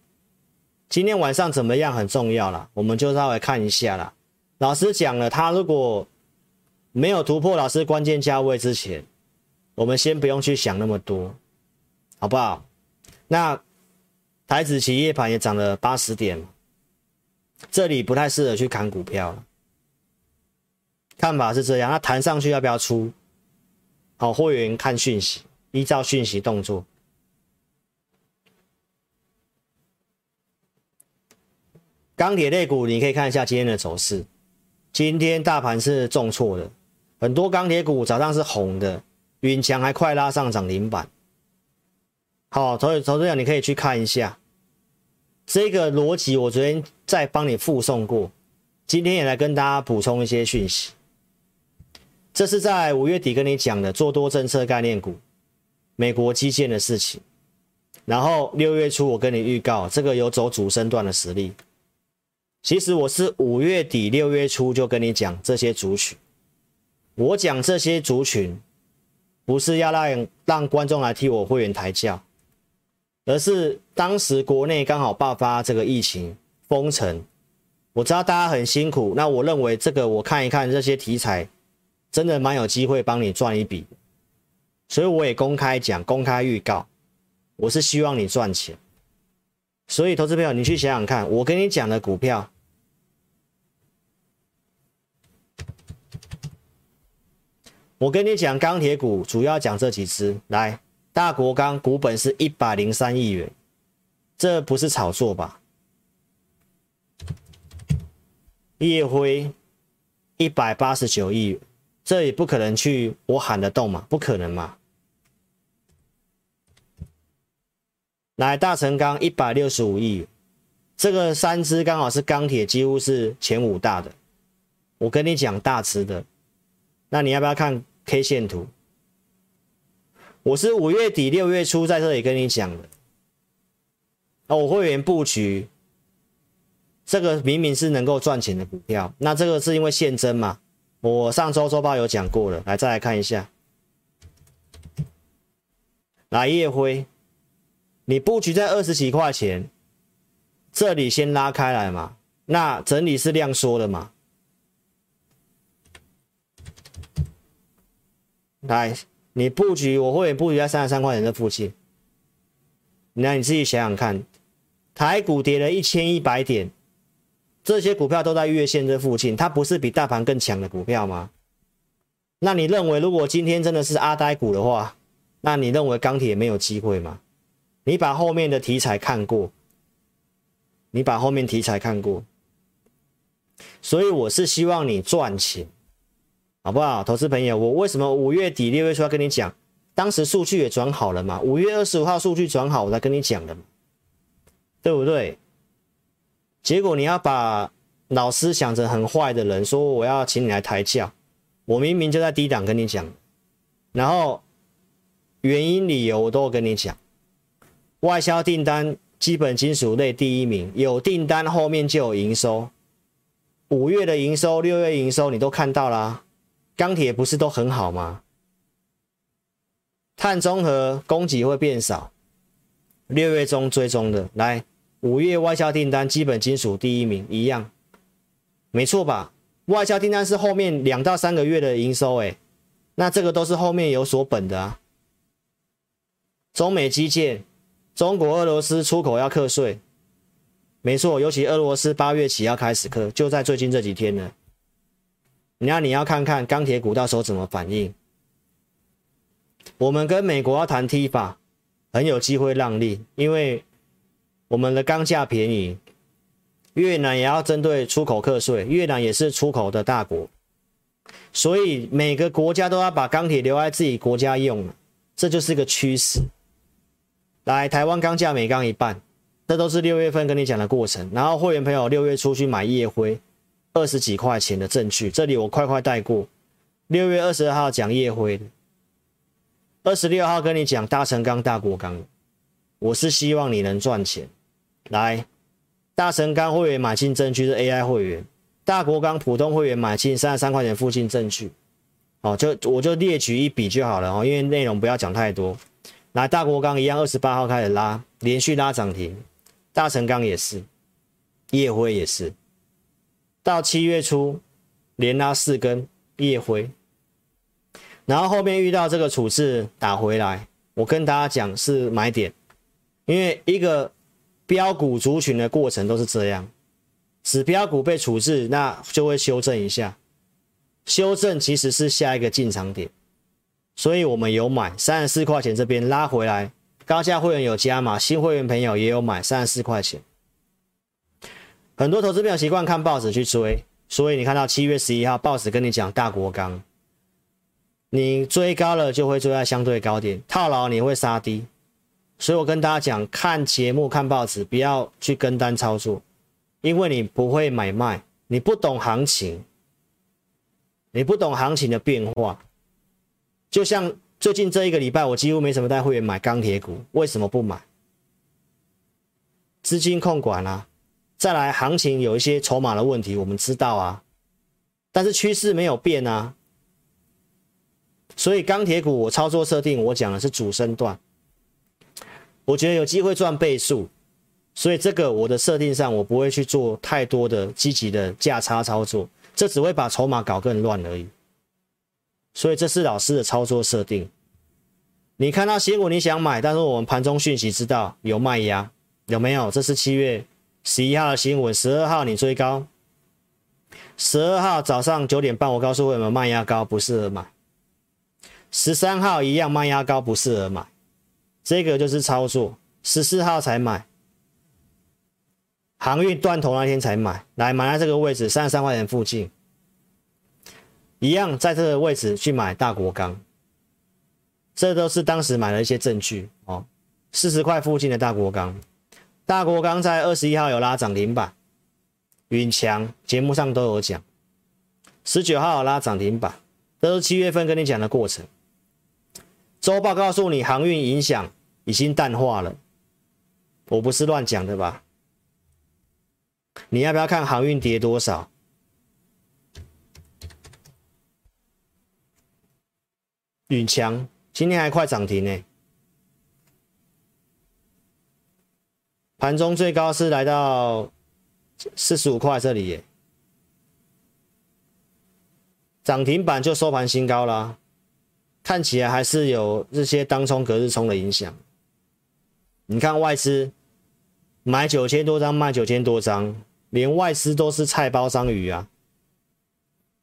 今天晚上怎么样很重要了，我们就稍微看一下啦。老师讲了，他如果没有突破老师关键价位之前，我们先不用去想那么多，好不好？那台子期夜盘也涨了八十点，这里不太适合去砍股票了。看法是这样，那弹上去要不要出？好，会员看讯息，依照讯息动作。钢铁类股，你可以看一下今天的走势。今天大盘是重挫的，很多钢铁股早上是红的，云强还快拉上涨停板。好，投投资者你可以去看一下这个逻辑，我昨天再帮你附送过，今天也来跟大家补充一些讯息。这是在五月底跟你讲的做多政策概念股，美国基建的事情。然后六月初我跟你预告，这个有走主升段的实力。其实我是五月底六月初就跟你讲这些族群。我讲这些族群，不是要让让观众来替我会员抬轿，而是当时国内刚好爆发这个疫情封城，我知道大家很辛苦。那我认为这个我看一看这些题材。真的蛮有机会帮你赚一笔，所以我也公开讲、公开预告，我是希望你赚钱。所以，投资朋友，你去想想看，我跟你讲的股票，我跟你讲钢铁股，主要讲这几只。来，大国钢股本是一百零三亿元，这不是炒作吧？烨辉一百八十九亿元。这也不可能去，我喊得动嘛？不可能嘛！来，大成钢一百六十五亿，这个三只刚好是钢铁，几乎是前五大的。我跟你讲大只的，那你要不要看 K 线图？我是五月底六月初在这里跟你讲的。哦，我会员布局，这个明明是能够赚钱的股票，那这个是因为现增嘛？我上周周报有讲过了，来再来看一下。来烨辉，你布局在二十几块钱，这里先拉开来嘛，那整理是量缩的嘛。来，你布局我会布局在三十三块钱这附近，那你自己想想看，台股跌了一千一百点。这些股票都在月线这附近，它不是比大盘更强的股票吗？那你认为，如果今天真的是阿呆股的话，那你认为钢铁没有机会吗？你把后面的题材看过，你把后面题材看过，所以我是希望你赚钱，好不好，投资朋友？我为什么五月底六月初要跟你讲？当时数据也转好了嘛，五月二十五号数据转好，我才跟你讲的嘛，对不对？结果你要把老师想着很坏的人说，我要请你来抬轿，我明明就在低档跟你讲，然后原因理由我都有跟你讲，外销订单基本金属类第一名，有订单后面就有营收，五月的营收、六月营收你都看到啦，钢铁不是都很好吗？碳中和供给会变少，六月中追踪的来，五月外销订单基本金属第一名一样，没错吧？外销订单是后面两到三个月的营收，诶，那这个都是后面有所本的啊。中美基建，中国俄罗斯出口要课税，没错，尤其俄罗斯八月起要开始课，就在最近这几天呢。你要你要看看钢铁股到时候怎么反应。我们跟美国要谈 T 法很有机会让利，因为我们的钢价便宜。越南也要针对出口课税，越南也是出口的大国，所以每个国家都要把钢铁留在自己国家用，这就是一个趋势。来，台湾钢价每钢一半，这都是六月份跟你讲的过程。然后会员朋友六月初去买夜辉，二十几块钱的证据，这里我快快带过。六月二十二号讲烨辉的，二十六号跟你讲大成钢、大国钢，我是希望你能赚钱。来。大成钢会员买进证据是 AI 会员，大国钢普通会员买进三十三块钱附近证据，哦，就我就列举一笔就好了哦，因为内容不要讲太多。来，大国钢一样，二十八号开始拉，连续拉涨停，大成钢也是，烨辉也是，到七月初连拉四根夜辉，然后后面遇到这个处置打回来，我跟大家讲是买点，因为一个。标股族群的过程都是这样，指标股被处置，那就会修正一下，修正其实是下一个进场点，所以我们有买三十四块钱这边拉回来，高价会员有加码，新会员朋友也有买三十四块钱，很多投资朋友习惯看报纸去追，所以你看到七月十一号报纸跟你讲大国钢，你追高了就会追在相对高点，套牢你会杀低。所以我跟大家讲，看节目、看报纸，不要去跟单操作，因为你不会买卖，你不懂行情，你不懂行情的变化。就像最近这一个礼拜，我几乎没什么带会员买钢铁股，为什么不买？资金控管啊，再来行情有一些筹码的问题，我们知道啊，但是趋势没有变啊。所以钢铁股我操作设定，我讲的是主升段。我觉得有机会赚倍数，所以这个我的设定上，我不会去做太多的积极的价差操作，这只会把筹码搞更乱而已。所以这是老师的操作设定。你看到新闻你想买，但是我们盘中讯息知道有卖压，有没有？这是七月十一号的新闻，十二号你追高，十二号早上九点半我告诉会员们卖压高不适合买，十三号一样卖压高不适合买。这个就是操作，十四号才买，航运断头那天才买，来买在这个位置三十三块钱附近，一样在这个位置去买大国钢，这都是当时买了一些证据哦，四十块附近的大国钢，大国刚在二十一号有拉涨停板，允强节目上都有讲，十九号有拉涨停板，都是七月份跟你讲的过程。周报告诉你航运影响已经淡化了，我不是乱讲的吧？你要不要看航运跌多少？允强今天还快涨停呢，盘中最高是来到四十五块这里耶，涨停板就收盘新高啦。看起来还是有这些当冲隔日冲的影响。你看外资买九千多张，卖九千多张，连外资都是菜包章鱼啊，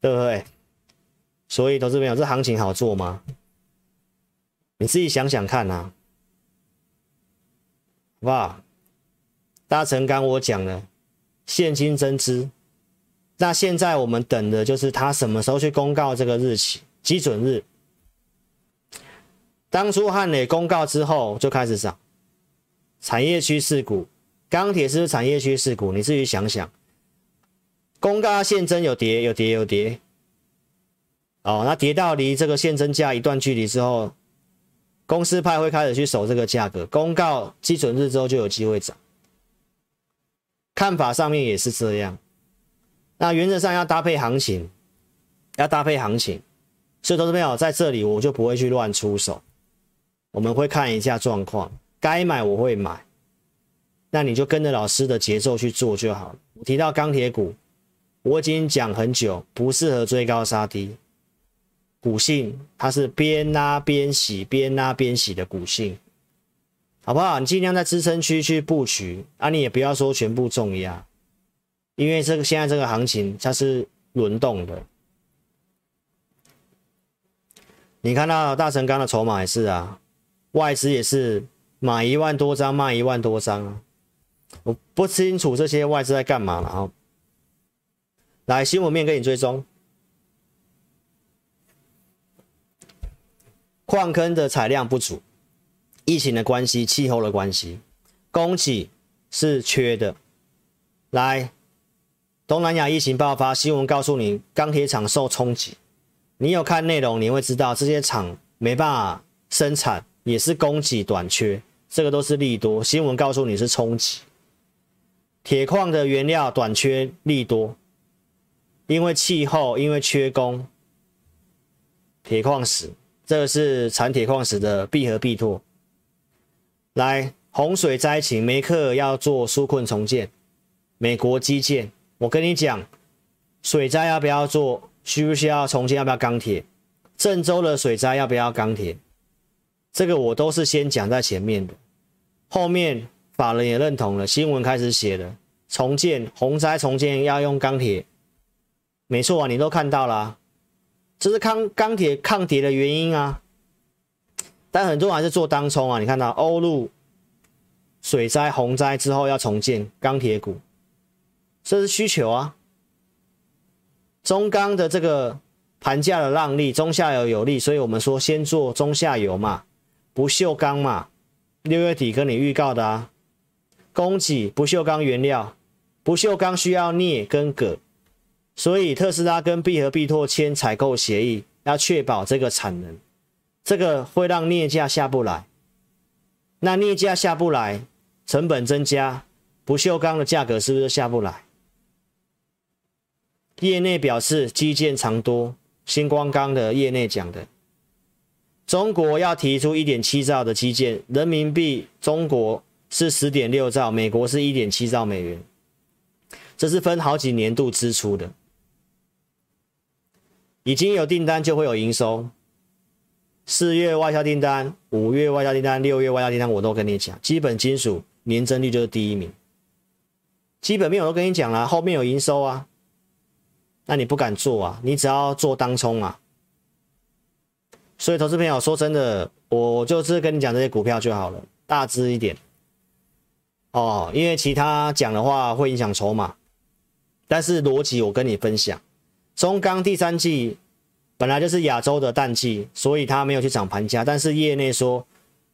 对不对？所以投资朋友，这行情好做吗？你自己想想看呐、啊，好不好？大成刚我讲了，现金增资，那现在我们等的就是他什么时候去公告这个日期基准日。当初汉磊公告之后就开始涨，产业趋势股，钢铁是不是产业趋势股？你自己想想，公告现增有跌有跌有跌，哦，那跌到离这个现增价一段距离之后，公司派会开始去守这个价格，公告基准日之后就有机会涨。看法上面也是这样，那原则上要搭配行情，要搭配行情，所以投资朋友在这里我就不会去乱出手，我们会看一下状况，该买我会买，那你就跟着老师的节奏去做就好了。提到钢铁股，我已经讲很久，不适合追高杀低。股性它是边拉边洗，边拉边洗的股性，好不好？你尽量在支撑区去布局啊，你也不要说全部重压，因为这个现在这个行情它是轮动的。你看到大成钢的筹码也是啊，外资也是买一万多张，卖一万多张啊。我不清楚这些外资在干嘛了啊。来，新闻面给你追踪。矿坑的采量不足，疫情的关系，气候的关系，供给是缺的。来，东南亚疫情爆发，新闻告诉你钢铁厂受冲击。你有看内容，你会知道这些厂没办法生产，也是供给短缺，这个都是利多。新闻告诉你是冲击，铁矿的原料短缺利多，因为气候，因为缺工，铁矿石。这个是产铁矿石的必和必拓。来，洪水灾情，梅克要做纾困重建，美国基建。我跟你讲，水灾要不要做？需不需要重建？要不要钢铁？郑州的水灾要不要钢铁？这个我都是先讲在前面的，后面法人也认同了，新闻开始写了，重建洪灾重建要用钢铁，没错啊，你都看到了啊。这是钢钢铁抗跌的原因啊，但很多人还是做当冲啊。你看到欧陆水灾、洪灾之后要重建钢铁股，这是需求啊。中钢的这个盘价的让利，中下游有利，所以我们说先做中下游嘛，不锈钢嘛。六月底跟你预告的啊，供给不锈钢原料，不锈钢需要镍跟铬。所以特斯拉跟必和必拓签采购协议，要确保这个产能，这个会让镍价下不来。那镍价下不来，成本增加，不锈钢的价格是不是下不来？业内表示基建长多，新光钢的业内讲的，中国要提出一点七兆的基建，人民币中国是十点六兆，美国是一点七兆美元，这是分好几年度支出的。已经有订单就会有营收，四月外销订单、五月外销订单、六月外销订单，我都跟你讲，基本金属年增率就是第一名。基本面我都跟你讲了，后面有营收啊，那你不敢做啊？你只要做当冲啊。所以投资朋友说真的，我就是跟你讲这些股票就好了，大支一点哦，因为其他讲的话会影响筹码，但是逻辑我跟你分享。中钢第三季本来就是亚洲的淡季，所以它没有去涨盘价。但是业内说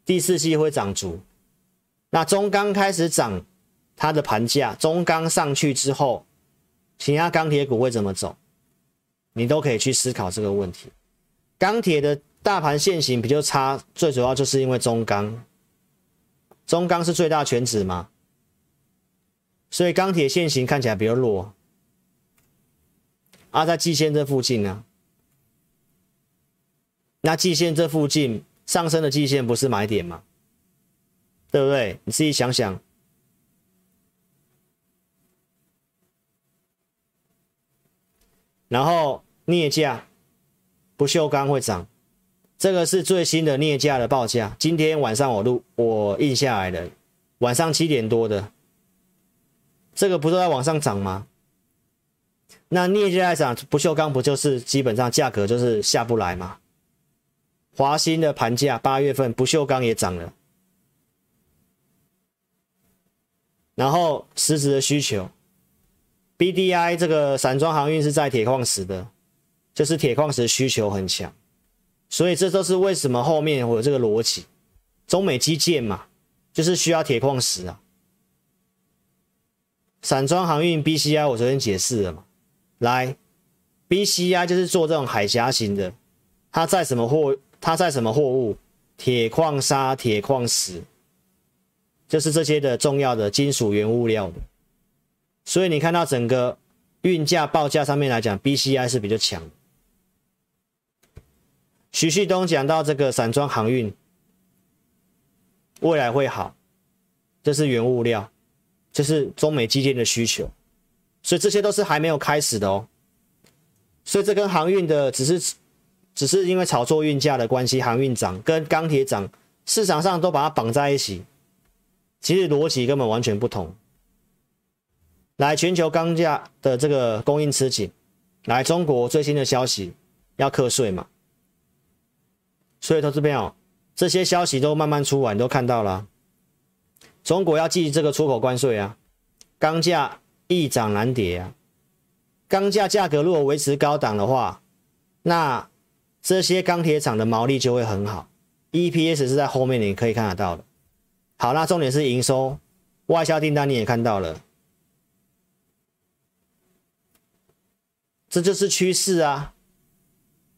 第四季会涨足。那中钢开始涨它的盘价，中钢上去之后，其他钢铁股会怎么走？你都可以去思考这个问题。钢铁的大盘线型比较差，最主要就是因为中钢，中钢是最大全值嘛，所以钢铁线型看起来比较弱。啊，在季线这附近呢、那季线这附近上升的季线不是买点吗？对不对？你自己想想。然后镍价不锈钢会涨，这个是最新的镍价的报价。今天晚上我录我印下来的，晚上七点多的，这个不是在往上涨吗？那镍价在涨，不锈钢不就是基本上价格就是下不来吗？华兴的盘价八月份不锈钢也涨了，然后实质的需求，BDI 这个散装航运是在铁矿石的，就是铁矿石需求很强，所以这都是为什么后面我有这个逻辑，中美基建嘛，就是需要铁矿石啊，散装航运 BCI 我昨天解释了嘛。来，BCI 就是做这种海峡型的，它在什么货？它在什么货物？铁矿砂、铁矿石，就是这些的重要的金属原物料的。所以你看到整个运价报价上面来讲，BCI 是比较强。徐旭东讲到这个散装航运未来会好，这是原物料，这是中美基建的需求，所以这些都是还没有开始的哦。所以这跟航运的只是只是因为炒作运价的关系，航运涨跟钢铁涨，市场上都把它绑在一起，其实逻辑根本完全不同。来，全球钢价的这个供应吃紧，来，中国最新的消息要课税嘛？所以投资朋友，这些消息都慢慢出来，你都看到了。中国要记这个出口关税啊，钢价易涨难跌啊。钢价价格如果维持高档的话，那这些钢铁厂的毛利就会很好，EPS 是在后面你可以看得到的。好，那重点是营收，外销订单你也看到了。这就是趋势啊，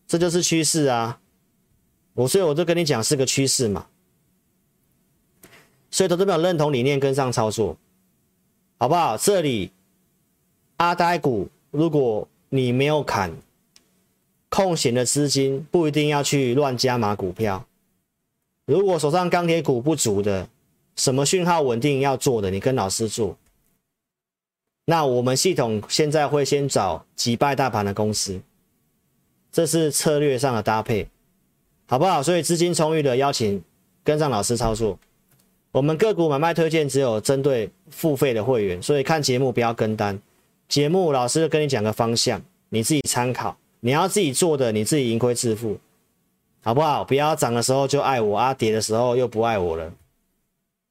这就是趋势啊，我所以我就跟你讲是个趋势嘛，所以投资者认同理念跟上操作，好不好？这里阿呆股，如果你没有砍，空闲的资金不一定要去乱加码股票，如果手上钢铁股不足的，什么讯号稳定要做的，你跟老师做。那我们系统现在会先找击败大盘的公司，这是策略上的搭配，好不好？所以资金充裕的邀请跟上老师操作。我们个股买卖推荐只有针对付费的会员，所以看节目不要跟单。节目老师跟你讲个方向，你自己参考。你要自己做的，你自己盈亏自负，好不好？不要涨的时候就爱我啊，跌的时候又不爱我了，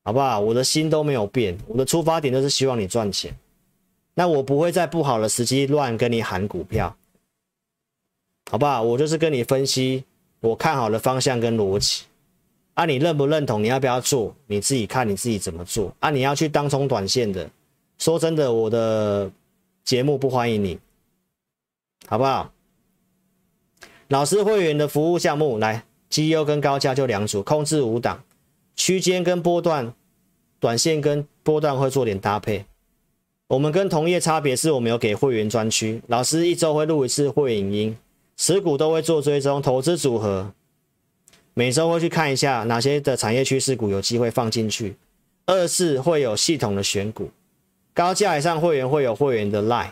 好不好？我的心都没有变，我的出发点都是希望你赚钱。那我不会在不好的时机乱跟你喊股票，好不好？我就是跟你分析我看好的方向跟逻辑，啊，你认不认同？你要不要做？你自己看你自己怎么做啊？你要去当冲短线的，说真的，我的节目不欢迎你，好不好？老师会员的服务项目来，绩优跟高价就两组，控制五档，区间跟波段，短线跟波段会做点搭配。我们跟同业差别是我们有给会员专区，老师一周会录一次会影音，持股都会做追踪，投资组合每周会去看一下哪些的产业趋势股有机会放进去。二是会有系统的选股，高价以上会员会有会员的 line，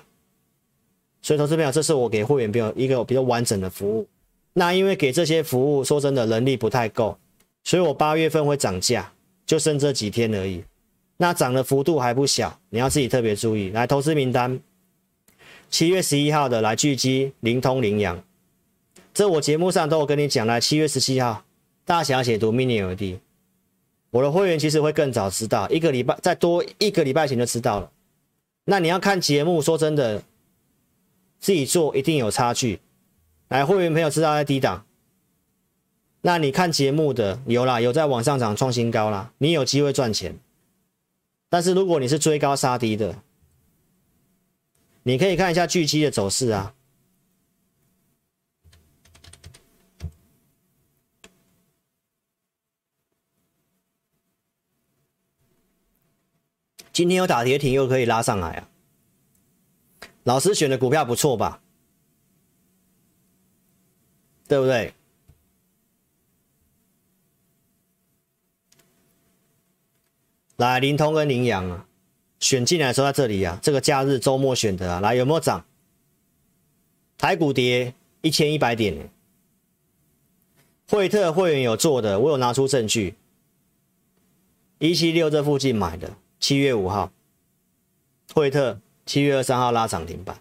所以投资朋友，这是我给会员朋友一个比较完整的服务。那因为给这些服务，说真的人力不太够，所以我八月份会涨价，就剩这几天而已。那涨的幅度还不小，你要自己特别注意。来，投资名单，七月十一号的来聚集灵通、凌阳，这我节目上都有跟你讲。了，七月十七号大侠解读 Mini LED，我的会员其实会更早知道，一个礼拜再多一个礼拜前就知道了。那你要看节目，说真的，自己做一定有差距。来，会员朋友知道在低档，那你看节目的有啦，有在往上涨创新高啦，你有机会赚钱。但是如果你是追高杀低的，你可以看一下巨基的走势啊。今天有打跌停，又可以拉上来啊。老师选的股票不错吧？对不对？来，灵通跟凌阳啊，选进来的时候在这里啊，这个假日周末选的啊，来有没有涨？台股跌一千一百点，惠特会员有做的，我有拿出证据，一七六这附近买的，七月五号，惠特七月二三号拉涨停板，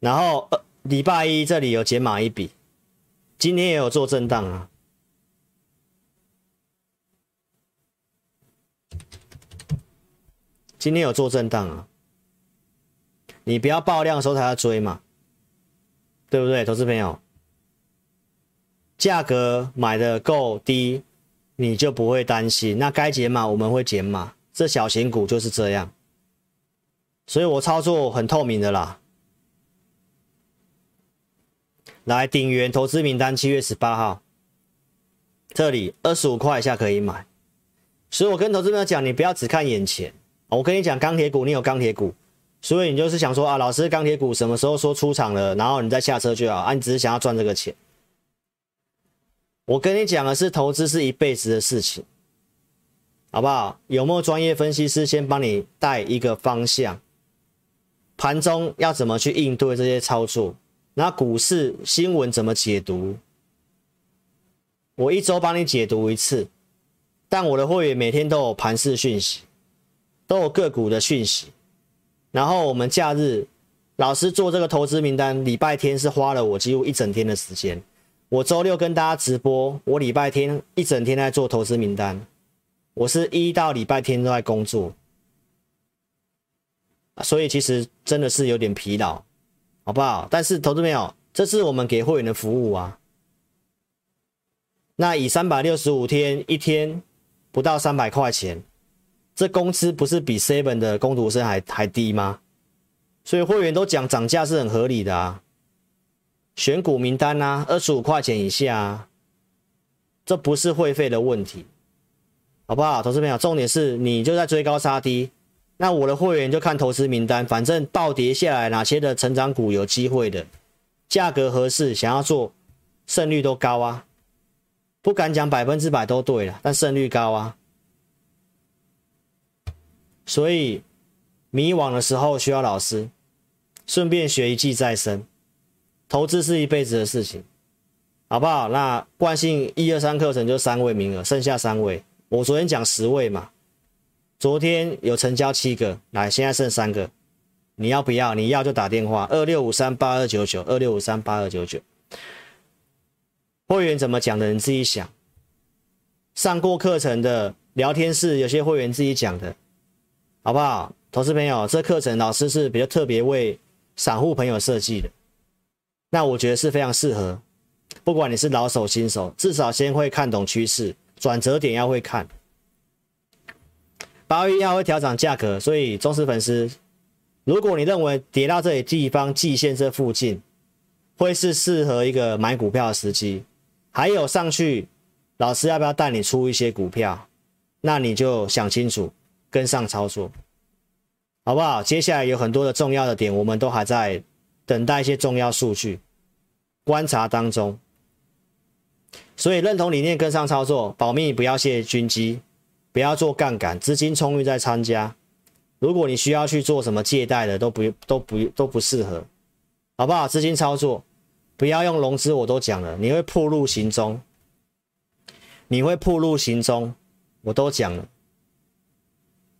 然后呃礼拜一这里有解码一笔，今天也有做震荡啊。今天有做震荡啊，你不要爆量的时候才要追嘛，对不对，投资朋友？价格买的够低，你就不会担心。那该减码我们会减码，这小型股就是这样，所以我操作很透明的啦。来鼎元投资名单七月十八号，这里二十五块以下可以买。所以我跟投资朋友讲，你不要只看眼前。我跟你讲，钢铁股，你有钢铁股，所以你就是想说啊，老师钢铁股什么时候说出场了，然后你再下车就好啊，你只是想要赚这个钱。我跟你讲的是，投资是一辈子的事情，好不好？有没有专业分析师先帮你带一个方向？盘中要怎么去应对这些操作？那股市新闻怎么解读？我一周帮你解读一次，但我的会员每天都有盘市讯息。都有个股的讯息，然后我们假日老师做这个投资名单，礼拜天是花了我几乎一整天的时间。我周六跟大家直播，我礼拜天一整天在做投资名单，我是一到礼拜天都在工作，所以其实真的是有点疲劳，好不好？但是投资朋友，这是我们给会员的服务啊。那以三百六十五天，一天不到三百块钱。这工资不是比 Seven 的工读生还还低吗？所以会员都讲涨价是很合理的啊。选股名单啊，二十五块钱以下啊，这不是会费的问题，好不好？投资朋友，重点是你就在追高杀低，那我的会员就看投资名单，反正暴跌下来哪些的成长股有机会的，价格合适，想要做，胜率都高啊。不敢讲百分之百都对了，但胜率高啊。所以迷惘的时候需要老师，顺便学一技在身。投资是一辈子的事情，好不好？那惯性一二三课程就三位名额，剩下三位。我昨天讲十位嘛，昨天有成交七个，来，现在剩三个。你要不要？你要就打电话二六五三八二九九二六五三八二九九。会员怎么讲的？你自己想。上过课程的聊天室，有些会员自己讲的。好不好，投资朋友，这课程老师是比较特别为散户朋友设计的，那我觉得是非常适合，不管你是老手新手，至少先会看懂趋势，转折点要会看。八月一号会调整价格，所以忠实粉丝，如果你认为跌到这里地方季线这附近，会是适合一个买股票的时机，还有上去，老师要不要带你出一些股票？那你就想清楚。跟上操作，好不好？接下来有很多的重要的点，我们都还在等待一些重要数据观察当中。所以认同理念，跟上操作，保密，不要泄军机，不要做杠杆，资金充裕再参加。如果你需要去做什么借贷的，都不都不都不适合，好不好？资金操作，不要用融资，我都讲了，你会暴露行踪，你会暴露行踪，我都讲了。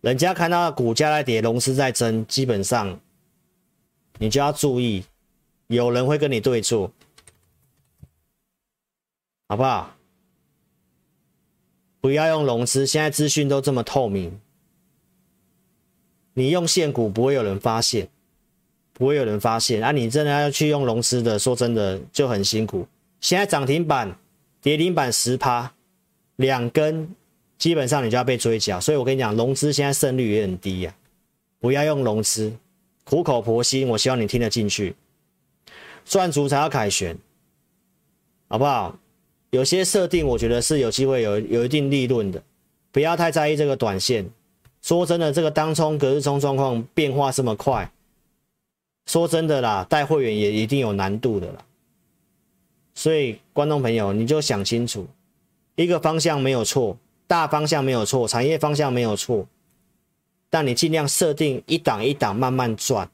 人家看到股价在跌，融资在增，基本上你就要注意，有人会跟你对做，好不好？不要用融资，现在资讯都这么透明，你用现股不会有人发现，不会有人发现啊！你真的要去用融资的，说真的就很辛苦。现在涨停板、跌停板十趴，两根。基本上你就要被追缴，所以我跟你讲，融资现在胜率也很低呀、不要用融资，苦口婆心，我希望你听得进去，赚足才要凯旋，好不好？有些设定我觉得是有机会有有一定利润的，不要太在意这个短线。说真的，这个当冲隔日冲状况变化这么快，说真的啦，带会员也一定有难度的啦。所以观众朋友，你就想清楚，一个方向没有错。大方向没有错，产业方向没有错，但你尽量设定一档一档慢慢转，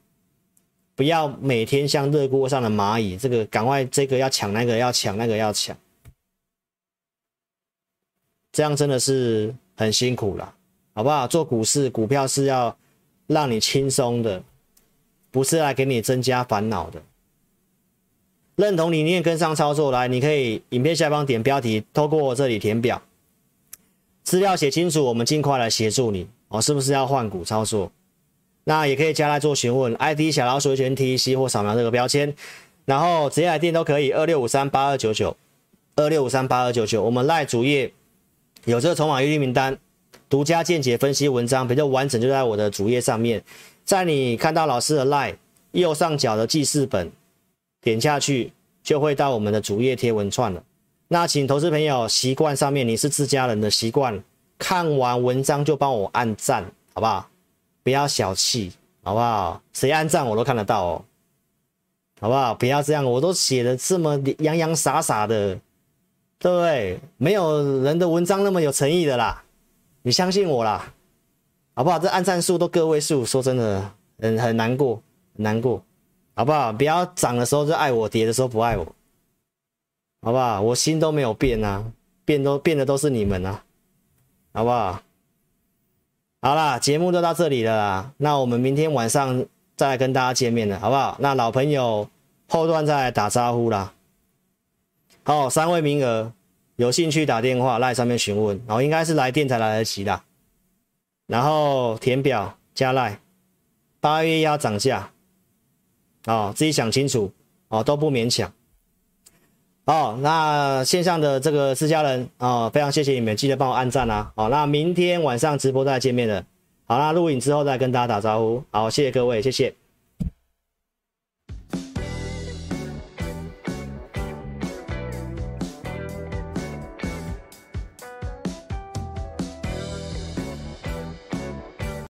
不要每天像热锅上的蚂蚁，这个赶快这个要抢，那个要抢，那个要抢，这样真的是很辛苦了，好不好？做股市股票是要让你轻松的，不是来给你增加烦恼的。认同理念跟上操作来，你可以影片下方点标题，透过我这里填表。资料写清楚，我们尽快来协助你哦。是不是要换股操作？那也可以加来做询问，ID 小老鼠全 T C 或扫描这个标签，然后直接来电都可以。二六五三八二九九，二六五三八二九九。我们赖主页有这个筹码预约名单，独家见解分析文章比较完整，就在我的主页上面。在你看到老师的 LINE 右上角的记事本，点下去就会到我们的主页贴文串了。那请投资朋友习惯上面，你是自家人的习惯，看完文章就帮我按赞，好不好？不要小气，好不好？谁按赞我都看得到哦，好不好？不要这样，我都写的这么洋洋洒洒的，对不对？没有人的文章那么有诚意的啦，你相信我啦，好不好？这按赞数都个位数，说真的，很很难过，很难过，好不好？不要涨的时候就爱我，跌的时候不爱我。好不好？我心都没有变啊，变都变的都是你们啊，好不好？好啦，节目就到这里了啦，那我们明天晚上再来跟大家见面了，好不好？那老朋友后段再来打招呼啦。好，三位名额，有兴趣打电话赖上面询问，然后应该是来电才来得及啦。然后填表加赖，八月要涨价，哦，自己想清楚哦，都不勉强。哦，那线上的这个自家人、哦，非常谢谢你们，记得帮我按赞啊！好，那明天晚上直播再见面了。好，那录影之后再跟大家打招呼。好，谢谢各位，谢谢。